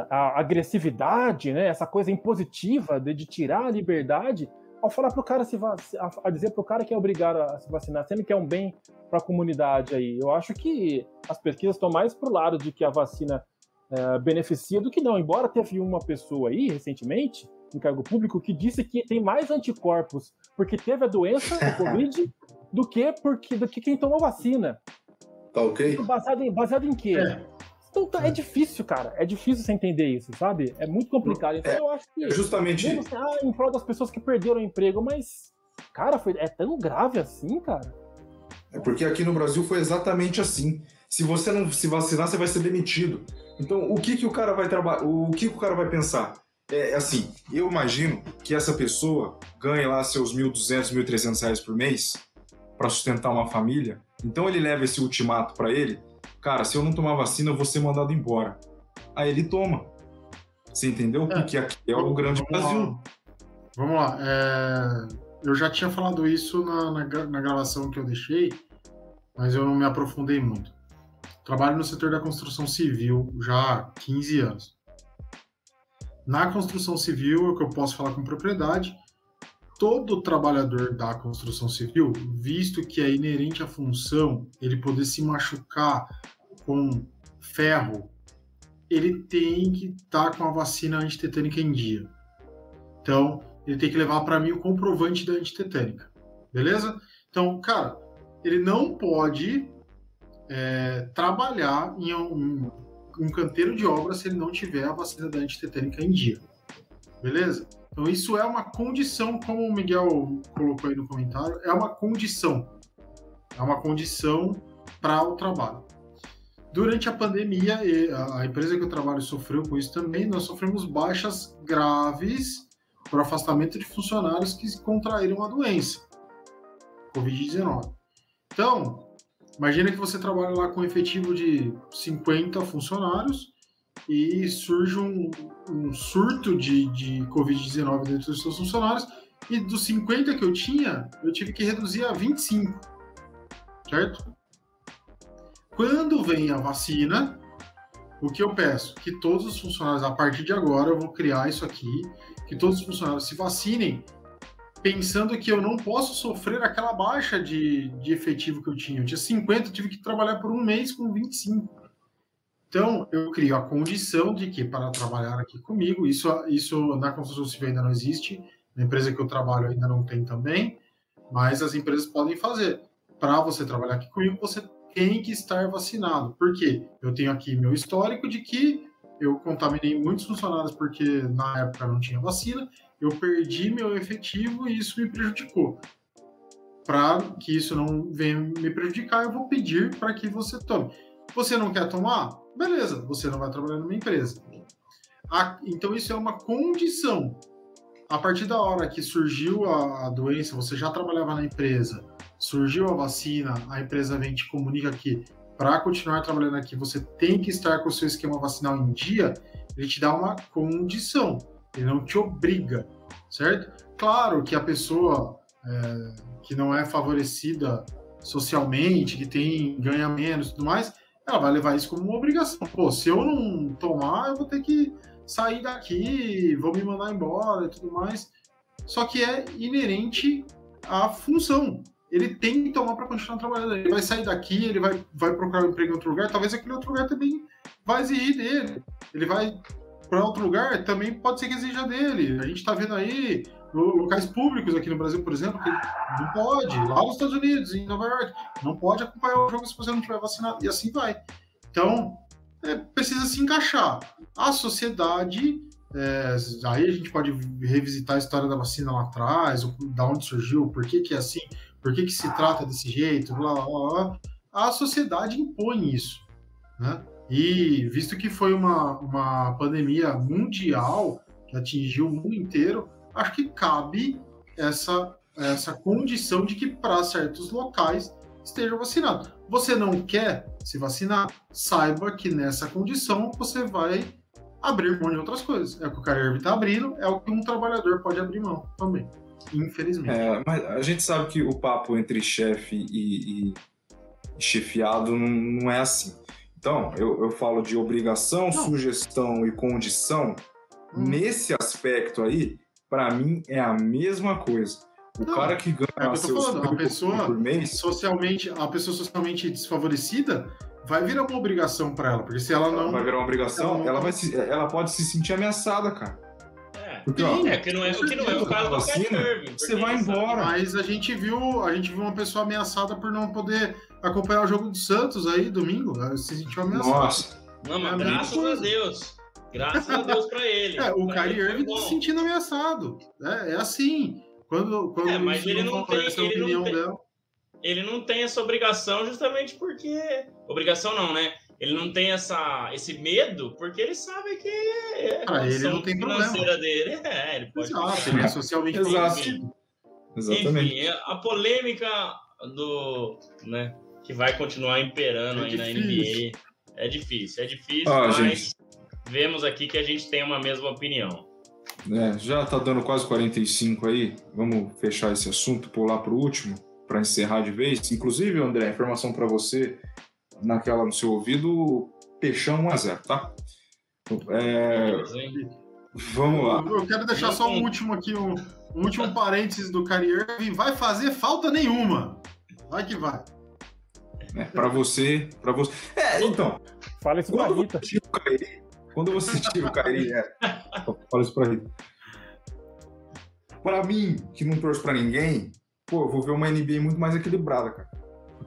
a, agressividade, né? essa coisa impositiva de, de tirar a liberdade ao falar para o cara se a, a dizer para o cara que é obrigado a se vacinar, sendo que é um bem para a comunidade aí. Eu acho que as pesquisas estão mais para o lado de que a vacina é, beneficia do que não. Embora teve uma pessoa aí recentemente em cargo público que disse que tem mais anticorpos porque teve a doença, o Covid, do que porque do que quem tomou vacina. Tá ok? Baseado em, baseado em quê? É. Então tá, é difícil, cara. É difícil você entender isso, sabe? É muito complicado. Então é, eu acho que. Justamente. Assim, ah, em prol das pessoas que perderam o emprego, mas. Cara, foi, é tão grave assim, cara. É porque aqui no Brasil foi exatamente assim. Se você não se vacinar, você vai ser demitido. Então, o que, que o cara vai trabalhar? O que, que o cara vai pensar? É assim, eu imagino que essa pessoa ganhe lá seus 1.200, 1.300 reais por mês para sustentar uma família. Então ele leva esse ultimato para ele cara, se eu não tomar vacina, eu vou ser mandado embora. Aí ele toma. Você entendeu? É. Porque aqui é o grande Vamos Brasil. Lá. Vamos lá. É... Eu já tinha falado isso na, na, na, gravação que eu deixei, mas eu não me aprofundei muito. Trabalho no setor da construção civil já há 15 anos. Na construção civil, é o que eu posso falar com propriedade, todo trabalhador da construção civil, visto que é inerente à função ele poder se machucar com ferro, ele tem que estar tá com a vacina antitetânica em dia. Então, ele tem que levar para mim o comprovante da antitetânica. Beleza? Então, cara, ele não pode é, trabalhar em um, um canteiro de obra se ele não tiver a vacina da antitetânica em dia. Beleza? Então, isso é uma condição, como o Miguel colocou aí no comentário, é uma condição. É uma condição para o trabalho. Durante a pandemia, a empresa que eu trabalho sofreu com isso também, nós sofremos baixas graves por afastamento de funcionários que contraíram a doença, Covid-19. Então, imagina que você trabalha lá com um efetivo de 50 funcionários, e surge um, um surto de, de Covid-19 dentro dos seus funcionários, e dos 50 que eu tinha, eu tive que reduzir a 25, certo? Quando vem a vacina, o que eu peço? Que todos os funcionários, a partir de agora, eu vou criar isso aqui, que todos os funcionários se vacinem, pensando que eu não posso sofrer aquela baixa de, de efetivo que eu tinha. Eu tinha 50, tive que trabalhar por um mês com 25. Então, eu crio a condição de que para trabalhar aqui comigo, isso, isso na construção civil ainda não existe, na empresa que eu trabalho ainda não tem também, mas as empresas podem fazer. Para você trabalhar aqui comigo, você tem que estar vacinado. Por quê? Eu tenho aqui meu histórico de que eu contaminei muitos funcionários porque na época não tinha vacina, eu perdi meu efetivo e isso me prejudicou. Para que isso não venha me prejudicar, eu vou pedir para que você tome. Você não quer tomar? beleza, você não vai trabalhar numa empresa. Então isso é uma condição. A partir da hora que surgiu a, a, doença, você já trabalhava na empresa, surgiu a vacina, a empresa vem te comunica que para continuar trabalhando aqui você tem que estar com o seu esquema vacinal em dia, ele te dá uma condição, ele não te obriga, certo? Claro que a pessoa é, que não é favorecida socialmente, que tem ganha menos e tudo mais, ela vai levar isso como uma obrigação. Pô, se eu não tomar, eu vou ter que sair daqui, vou me mandar embora e tudo mais. Só que é inerente à função. Ele tem que tomar para continuar trabalhando. Ele vai sair daqui, ele vai, vai procurar um emprego em outro lugar, talvez aquele outro lugar também vai exigir dele. Ele vai para outro lugar, também pode ser que exija dele. A gente está vendo aí locais públicos aqui no Brasil, por exemplo, que não pode, lá nos Estados Unidos, em Nova York, não pode acompanhar o jogo se você não tiver vacinado, e assim vai. Então, é, precisa se encaixar. A sociedade, é, aí a gente pode revisitar a história da vacina lá atrás, da onde surgiu, por que, que é assim, por que, que se trata desse jeito, blá, blá, blá. A sociedade impõe isso, né? E visto que foi uma, uma pandemia mundial que atingiu o mundo inteiro, acho que cabe essa, essa condição de que para certos locais esteja vacinado. Você não quer se vacinar? Saiba que nessa condição você vai abrir mão de outras coisas. É o que o Carerve está abrindo, é o que um trabalhador pode abrir mão também. Infelizmente. É, mas a gente sabe que o papo entre chefe e, e chefiado não, não, é assim. Então, eu, eu falo de obrigação, não. sugestão e condição. Hum. Nesse aspecto aí, para mim é a mesma coisa. O não, cara que ganha é seus falando, a pessoa por mês, socialmente, a pessoa socialmente desfavorecida vai virar uma obrigação para ela, porque se ela não vai virar uma obrigação, ela, ela vai se, ela pode se sentir ameaçada, cara. Porque, ó, é que não é, o que não é o caso do Kyrie Você vai embora. Mas a gente viu, a gente viu uma pessoa ameaçada por não poder acompanhar o jogo do Santos aí domingo, se sentiu ameaçada. Nossa. Não, mas é graças a Deus. Graças a Deus pra ele. É, o Kyrie Irving tá se sentindo ameaçado. É, é assim. Quando, quando é, mas ele não tem, ele não tem, dela... ele não tem essa obrigação justamente porque... Obrigação não, né? Ele não tem essa, esse medo porque ele sabe que é a ah, ele não tem financeira problema. dele. É, ele pode... Exato, ele é socialmente Exato. Exatamente. Enfim, a polêmica do... Né, que vai continuar imperando é aí difícil. na NBA. É difícil, é difícil, ah, mas... Gente vemos aqui que a gente tem uma mesma opinião. É, já está dando quase 45 aí. Vamos fechar esse assunto, pular para o último, para encerrar de vez. Inclusive, André, informação para você, naquela no seu ouvido, Peixão 1x0, tá? É... Vamos lá. Eu quero deixar só um último aqui, um, um último parênteses do Kyrie Irving. Vai fazer falta nenhuma. Vai que vai. É, para você, para você. É, então. Fala isso pra Rita. Quando você tira o Kyrie, é. Fala isso pra Rita. Pra mim, que não trouxe pra ninguém, pô, eu vou ver uma NBA muito mais equilibrada, cara.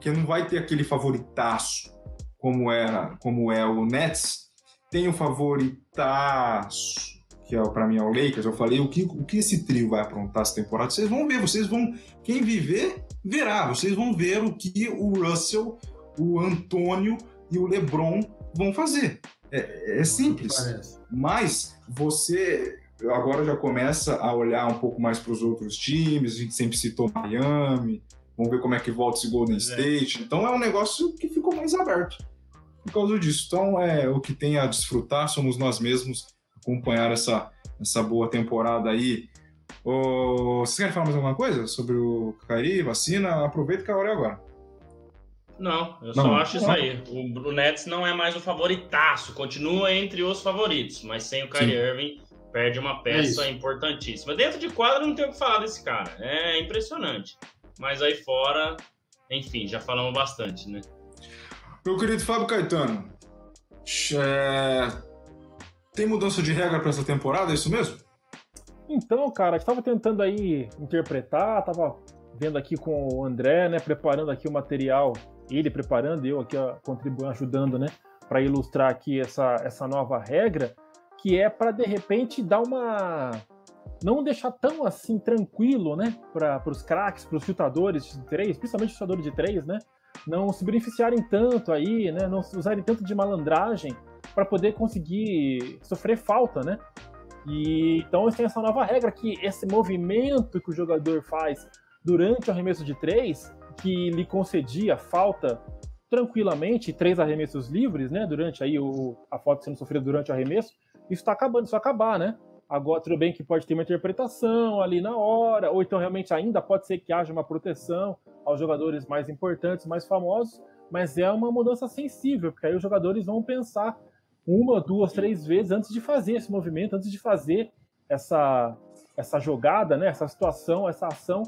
Porque não vai ter aquele favoritaço como era, como é o Nets. Tem o favoritaço, que é para mim é o Lakers. Eu falei o que, o que esse trio vai aprontar essa temporada. Vocês vão ver, vocês vão. Quem viver, verá. Vocês vão ver o que o Russell, o Antônio e o LeBron vão fazer. É, é simples. Mas você agora já começa a olhar um pouco mais para os outros times. A gente sempre citou Miami. Vamos ver como é que volta esse Golden é. State. Então é um negócio que ficou mais aberto por causa disso. Então é o que tem a desfrutar somos nós mesmos acompanhar essa essa boa temporada aí. Oh, vocês querem falar mais alguma coisa sobre o Kairi, vacina? Aproveita que a hora é agora. Não, eu não. só acho isso aí. O, o Nets não é mais o favoritaço, continua entre os favoritos, mas sem o Kyrie. Irving perde uma peça é importantíssima. Dentro de quadro não tem o que falar desse cara, é impressionante. Mas aí fora, enfim, já falamos bastante, né? Meu querido Fábio Caetano, é... tem mudança de regra para essa temporada, é isso mesmo? Então, cara, estava tentando aí interpretar, estava vendo aqui com o André, né, preparando aqui o material ele preparando, eu aqui contribuindo, ajudando, né, para ilustrar aqui essa, essa nova regra, que é para de repente dar uma não deixar tão assim tranquilo, né, para os craques, para os chutadores de três, principalmente chutadores de três, né, não se beneficiarem tanto aí, né, não usarem tanto de malandragem para poder conseguir sofrer falta, né? E então tem essa nova regra que esse movimento que o jogador faz durante o arremesso de três que lhe concedia falta tranquilamente, três arremessos livres, né? Durante aí o, a falta sendo sofrida durante o arremesso, isso está acabando, isso vai acabar, né? Agora, tudo bem que pode ter uma interpretação ali na hora, ou então realmente ainda pode ser que haja uma proteção aos jogadores mais importantes, mais famosos, mas é uma mudança sensível, porque aí os jogadores vão pensar uma, duas, três vezes antes de fazer esse movimento, antes de fazer essa, essa jogada, né? Essa situação, essa ação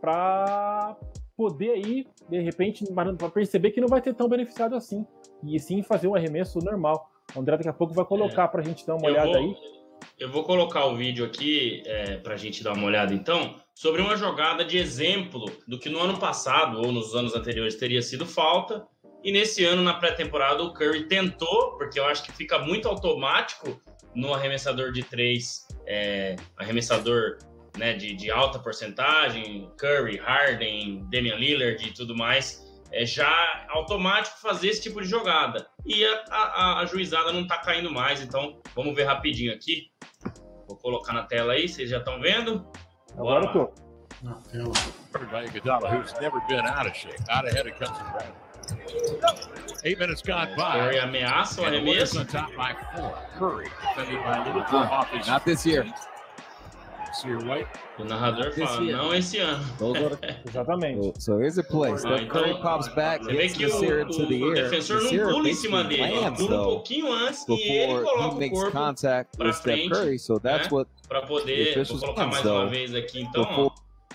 para poder aí, de repente, para perceber que não vai ter tão beneficiado assim. E sim fazer um arremesso normal. O André daqui a pouco vai colocar é. para a gente dar uma eu olhada vou, aí. Eu vou colocar o vídeo aqui é, para a gente dar uma olhada então, sobre uma jogada de exemplo do que no ano passado ou nos anos anteriores teria sido falta. E nesse ano, na pré-temporada, o Curry tentou, porque eu acho que fica muito automático no arremessador de três, é, arremessador né, de, de alta porcentagem, Curry, Harden, Damian Lillard e tudo mais, é já automático fazer esse tipo de jogada. E a, a, a juizada não está caindo mais, então vamos ver rapidinho aqui. Vou colocar na tela aí, vocês já estão vendo? Agora eu tô. Na tela. By Iguodala, who's never been out of shape, out ahead of comes Eight minutes gone by. Curry ameaça o arremesso. On top by four. Curry defended by Little Not this year. Sear White. O narrador fala, não esse ano. Exatamente. So, so here's a play. Ah, Steph Curry então, pops back, Você vê que o, into the o, o air. defensor não pula em cima dele, ele lands, pula um pouquinho antes e ele coloca o corpo contact pra Steph frente, Curry. So that's né? what para The poder, vou colocar mais uma though, vez aqui, então, ó,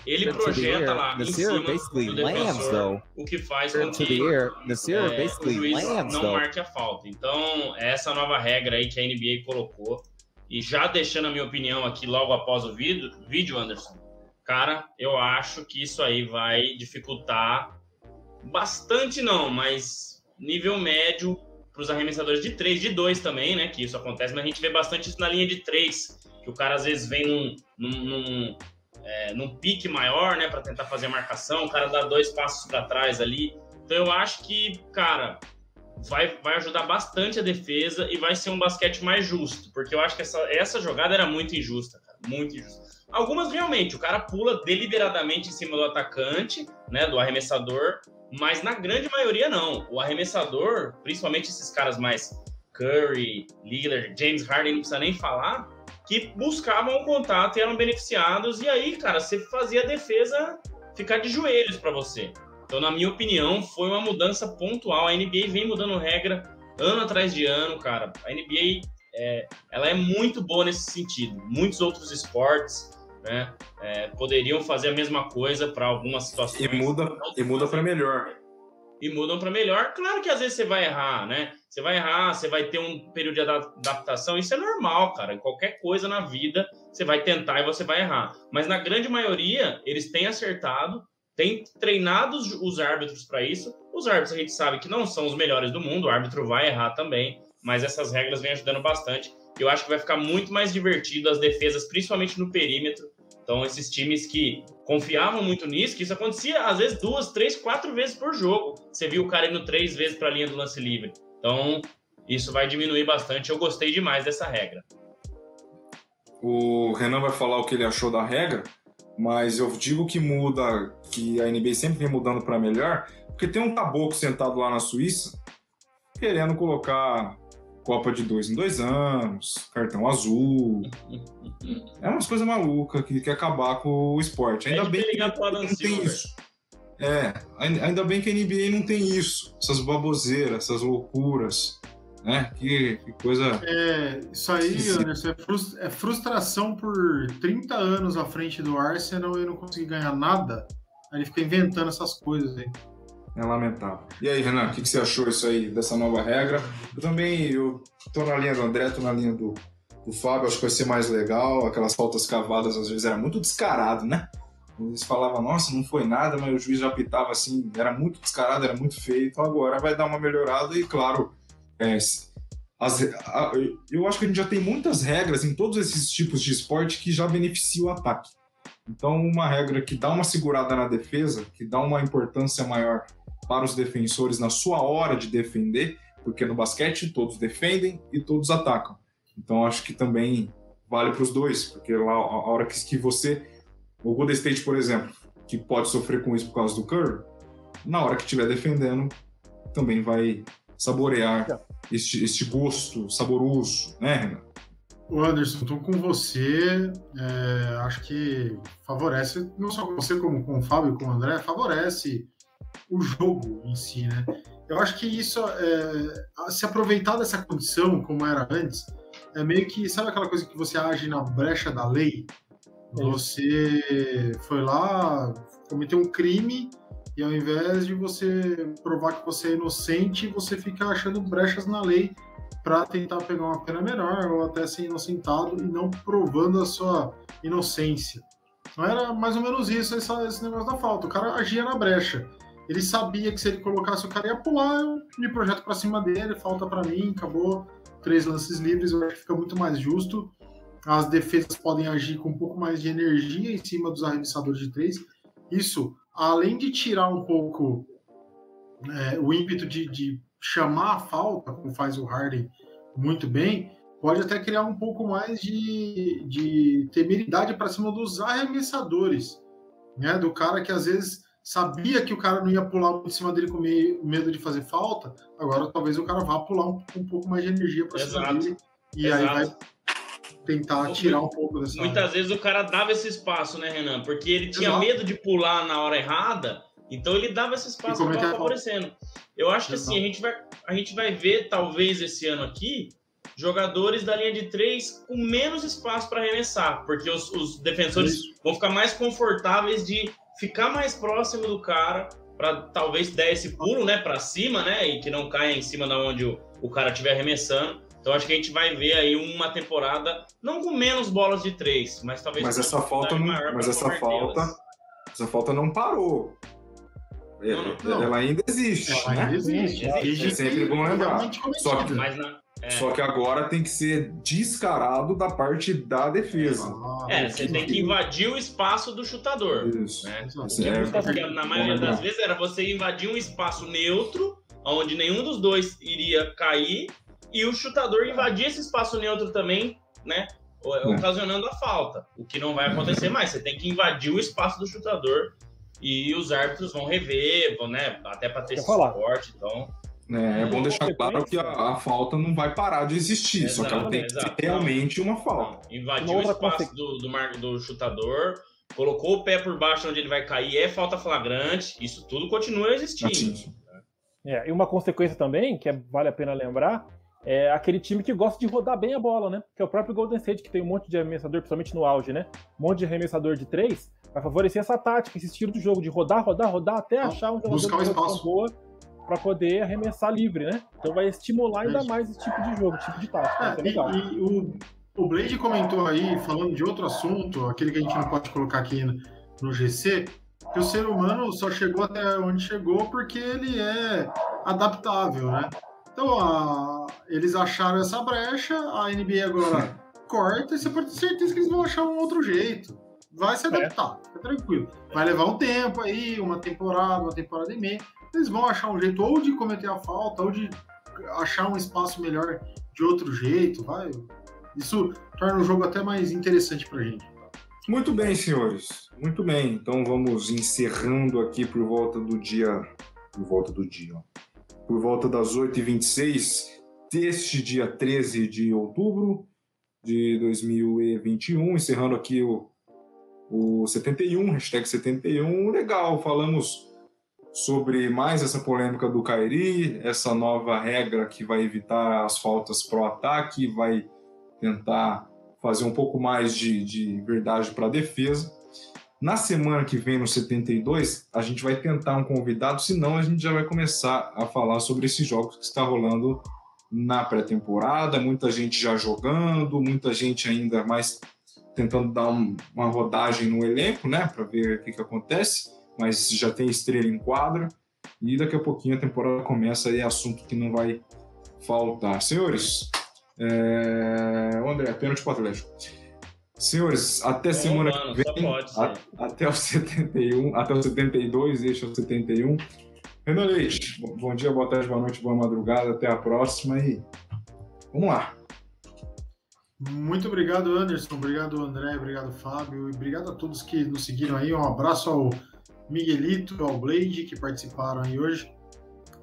ele into the projeta air. lá em cima do defensor, though. o que faz com que the air. É, o juiz não marque a falta. Então, essa nova regra aí que a NBA colocou, e já deixando a minha opinião aqui logo após o vídeo, vídeo Anderson, cara, eu acho que isso aí vai dificultar bastante não, mas nível médio para os arremessadores de 3, de 2 também, né, que isso acontece, mas a gente vê bastante isso na linha de 3, que o cara às vezes vem num, num, num, é, num pique maior, né, para tentar fazer a marcação, o cara dá dois passos para trás ali. Então eu acho que, cara, vai, vai ajudar bastante a defesa e vai ser um basquete mais justo, porque eu acho que essa, essa jogada era muito injusta, cara, muito injusta. Algumas realmente, o cara pula deliberadamente em cima do atacante, né, do arremessador, mas na grande maioria não. O arremessador, principalmente esses caras mais Curry, Lillard, James Harden, não precisa nem falar, que buscavam o contato e eram beneficiados, e aí, cara, você fazia a defesa ficar de joelhos para você. Então, na minha opinião, foi uma mudança pontual. A NBA vem mudando regra ano atrás de ano, cara. A NBA é, ela é muito boa nesse sentido. Muitos outros esportes né, é, poderiam fazer a mesma coisa para algumas situações. E muda, e muda para melhor. e mudam para melhor. Claro que às vezes você vai errar, né? Você vai errar, você vai ter um período de ada- adaptação, isso é normal, cara. Em qualquer coisa na vida, você vai tentar e você vai errar. Mas na grande maioria, eles têm acertado, têm treinado os, os árbitros para isso. Os árbitros a gente sabe que não são os melhores do mundo, o árbitro vai errar também, mas essas regras vêm ajudando bastante. Eu acho que vai ficar muito mais divertido as defesas, principalmente no perímetro. Então, esses times que confiavam muito nisso, que isso acontecia às vezes duas, três, quatro vezes por jogo. Você viu o cara indo três vezes para a linha do lance livre. Então, isso vai diminuir bastante. Eu gostei demais dessa regra. O Renan vai falar o que ele achou da regra, mas eu digo que muda, que a NBA sempre vem mudando para melhor, porque tem um caboclo sentado lá na Suíça querendo colocar Copa de dois em dois anos, cartão azul. É umas coisas malucas que quer acabar com o esporte. Ainda É bem que pro Adam não tem isso. É, ainda bem que a NBA não tem isso, essas baboseiras, essas loucuras, né? Que, que coisa. É, isso aí. Anderson, é, é frustração por 30 anos à frente do Arsenal e não conseguir ganhar nada. Aí ele fica inventando essas coisas aí. É lamentável. E aí, Renan, o que, que você achou isso aí dessa nova regra? Eu também, eu tô na linha do André, tô na linha do, do Fábio, acho que vai ser mais legal. Aquelas faltas cavadas às vezes era muito descarado, né? Eles falavam, nossa, não foi nada, mas o juiz já apitava assim, era muito descarado, era muito feio. Então agora vai dar uma melhorada e, claro, é, as- a- eu acho que a gente já tem muitas regras em todos esses tipos de esporte que já beneficiam o ataque. Então, uma regra que dá uma segurada na defesa, que dá uma importância maior para os defensores na sua hora de defender, porque no basquete todos defendem e todos atacam. Então, acho que também vale para os dois, porque lá a hora que, que você. O Golden State, por exemplo, que pode sofrer com isso por causa do Curry, na hora que estiver defendendo, também vai saborear este, este gosto saboroso, né, Renan? O Anderson, estou com você. é, acho que favorece, não só com você, como com o Fábio e com o André, favorece o jogo em si, né? Eu acho que isso, é, se aproveitar dessa condição, como era antes, é meio que, sabe aquela coisa que você age na brecha da lei? Você foi lá, cometeu um crime, e ao invés de você provar que você é inocente, você fica achando brechas na lei para tentar pegar uma pena menor ou até ser inocentado e não provando a sua inocência. Então era mais ou menos isso, esse, esse negócio da falta. O cara agia na brecha. Ele sabia que se ele colocasse o cara ia pular, eu me projeto para cima dele, falta para mim, acabou. Três lances livres, eu acho que fica muito mais justo. As defesas podem agir com um pouco mais de energia em cima dos arremessadores de três. Isso, além de tirar um pouco é, o ímpeto de, de chamar a falta, como faz o Harden muito bem, pode até criar um pouco mais de, de temeridade para cima dos arremessadores, né? Do cara que às vezes sabia que o cara não ia pular em cima dele com medo de fazer falta, agora talvez o cara vá pular um, um pouco mais de energia para cima Exato. dele e aí vai, Exato. Tentar tirar um pouco dessa. Muitas área. vezes o cara dava esse espaço, né, Renan? Porque ele tinha Exato. medo de pular na hora errada, então ele dava esse espaço para favorecendo. Eu acho que assim, a gente, vai, a gente vai ver, talvez, esse ano aqui, jogadores da linha de três com menos espaço para arremessar, porque os, os defensores Isso. vão ficar mais confortáveis de ficar mais próximo do cara para talvez dar esse pulo, né, para cima, né, e que não caia em cima da onde o, o cara estiver arremessando. Então acho que a gente vai ver aí uma temporada não com menos bolas de três, mas talvez mas essa falta não, mas essa falta essa falta não parou. Não, não, ela ainda existe. Ela né? ainda existe. existe. É sempre bom lembrar. Só que, mas na, é. Só que agora tem que ser descarado da parte da defesa. Ah, é, você tem que invadir o espaço do chutador. Isso. Né? É, porque na maioria das vezes era você invadir um espaço neutro, onde nenhum dos dois iria cair, e o chutador invadir esse espaço neutro também, né? É. Ocasionando a falta. O que não vai acontecer mais. Você tem que invadir o espaço do chutador e os árbitros vão rever, vão, né? Até para ter esse suporte. Então. É, é bom deixar claro que a, a, falta não vai parar de existir, exato, só que ela tem que ser realmente uma falta. Invadiu o espaço do, do, do chutador, colocou o pé por baixo onde ele vai cair, é falta flagrante, isso tudo continua existindo. É, e uma consequência também, que é, vale a pena lembrar, é aquele time que gosta de rodar bem a bola, né? Que é o próprio Golden State, que tem um monte de arremessador, principalmente no auge, né? Um monte de arremessador de três, vai favorecer essa tática, esse estilo de jogo, de rodar, rodar, rodar, até achar um jogador de um boa para poder arremessar livre, né? Então vai estimular ainda mais esse tipo de jogo, tipo de tática. É, legal. E, e o, o Blade comentou aí, falando de outro assunto, aquele que a gente não pode colocar aqui no, no GC, que o ser humano só chegou até onde chegou porque ele é adaptável, né? Então, a, eles acharam essa brecha, a NBA agora corta e você pode ter certeza que eles vão achar um outro jeito. Vai se adaptar, é. fica tranquilo. Vai levar um tempo aí, uma temporada, uma temporada e meia, eles vão achar um jeito ou de cometer a falta, ou de achar um espaço melhor de outro jeito, vai. Isso torna o jogo até mais interessante pra gente. Muito bem, senhores. Muito bem. Então vamos encerrando aqui por volta do dia. Por volta do dia, ó. Por volta das 8h26 deste dia 13 de outubro de 2021, encerrando aqui o, o 71, hashtag 71. Legal, falamos sobre mais essa polêmica do Kairi, essa nova regra que vai evitar as faltas pro ataque, vai tentar fazer um pouco mais de, de verdade para a defesa. Na semana que vem, no 72, a gente vai tentar um convidado, senão a gente já vai começar a falar sobre esses jogos que está rolando na pré-temporada, muita gente já jogando, muita gente ainda mais tentando dar um, uma rodagem no elenco, né, para ver o que, que acontece mas já tem estrela em quadra e daqui a pouquinho a temporada começa e é assunto que não vai faltar. Senhores, é... o André, pênalti para o Atlético. Senhores, até semana mano, que vem, a, até o 71, até o 72, este é o 71. Renan Leite, bom dia, boa tarde, boa noite, boa madrugada, até a próxima e vamos lá. Muito obrigado, Anderson. Obrigado, André. Obrigado, Fábio. E obrigado a todos que nos seguiram aí. Um abraço ao Miguelito, ao Blade, que participaram aí hoje.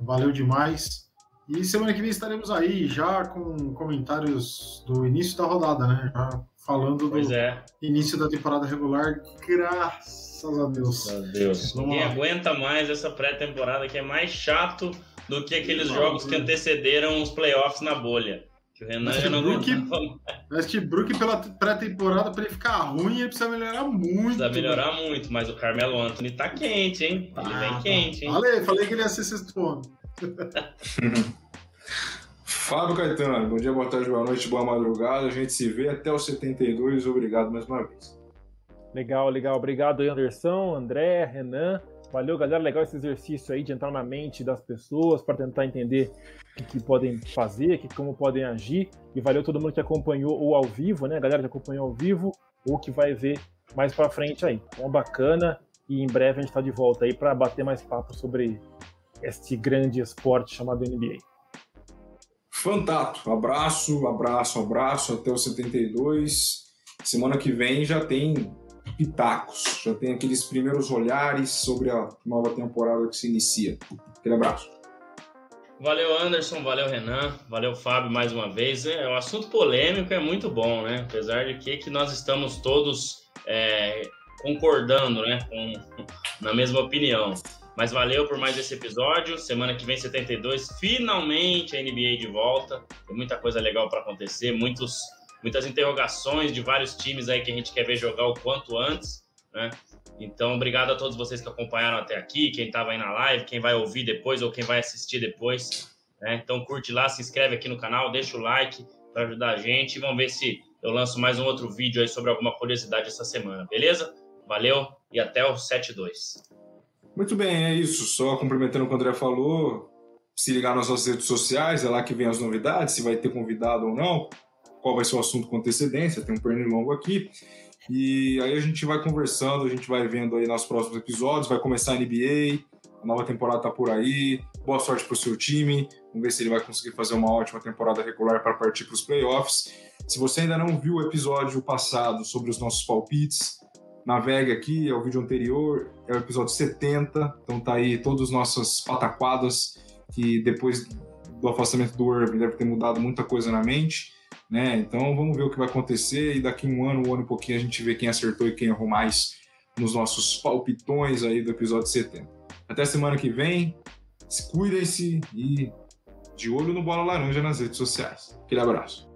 Valeu demais. E semana que vem estaremos aí já com comentários do início da rodada, né? Já falando do é. início da temporada regular. Graças a Deus. A Deus. Ninguém aguenta mais essa pré-temporada que é mais chato do que aqueles jogos que antecederam os playoffs na bolha. Que o Renan já não Brook, Acho que Brook pela pré-temporada, para ele ficar ruim, ele precisa melhorar muito. Precisa melhorar né? muito, mas o Carmelo Anthony tá quente, hein? Ele vem tá. quente, hein? Falei, falei que ele ia ser sexto homem. Fábio Caetano, bom dia, boa tarde, boa noite, boa madrugada. A gente se vê até os 72. Obrigado mais uma vez. Legal, legal. Obrigado, Anderson, André, Renan. Valeu, galera. Legal esse exercício aí de entrar na mente das pessoas para tentar entender o que, que, podem fazer, que, como podem agir. E valeu todo mundo que acompanhou ou ao vivo, né? galera que acompanhou ao vivo ou que vai ver mais para frente aí. Então, bacana. E em breve a gente está de volta aí para bater mais papo sobre este grande esporte chamado NBA. Fantástico. Abraço, abraço, abraço. Até o 72. Semana que vem já tem pitacos, já tem aqueles primeiros olhares sobre a nova temporada que se inicia. Aquele abraço. Valeu, Anderson, valeu, Renan, valeu, Fábio, mais uma vez. É, o assunto polêmico é muito bom, né? Apesar de que, que nós estamos todos é, concordando, né? Com, na mesma opinião. Mas valeu por mais esse episódio. Semana que vem, 72, finalmente a NBA de volta. Tem muita coisa legal para acontecer, muitos, muitas interrogações de vários times aí que a gente quer ver jogar o quanto antes, né? Então, obrigado a todos vocês que acompanharam até aqui, quem estava aí na live, quem vai ouvir depois ou quem vai assistir depois. Né? Então, curte lá, se inscreve aqui no canal, deixa o like para ajudar a gente. Vamos ver se eu lanço mais um outro vídeo aí sobre alguma curiosidade essa semana, beleza? Valeu e até o 72. Muito bem, é isso. Só complementando o que o André falou, se ligar nas nossas redes sociais, é lá que vem as novidades, se vai ter convidado ou não, qual vai ser o assunto com antecedência, tem um pernilongo aqui. E aí a gente vai conversando, a gente vai vendo aí nos próximos episódios, vai começar a NBA, a nova temporada tá por aí. Boa sorte pro seu time. Vamos ver se ele vai conseguir fazer uma ótima temporada regular para partir para os playoffs. Se você ainda não viu o episódio passado sobre os nossos palpites, navegue aqui, é o vídeo anterior, é o episódio 70. Então tá aí todas as nossas pataquadas que depois do afastamento do Irving deve ter mudado muita coisa na mente. Né? Então vamos ver o que vai acontecer e daqui um ano, um ano e pouquinho a gente vê quem acertou e quem errou mais nos nossos palpitões aí do episódio 70. Até semana que vem, cuidem-se e de olho no Bola Laranja nas redes sociais. Aquele abraço.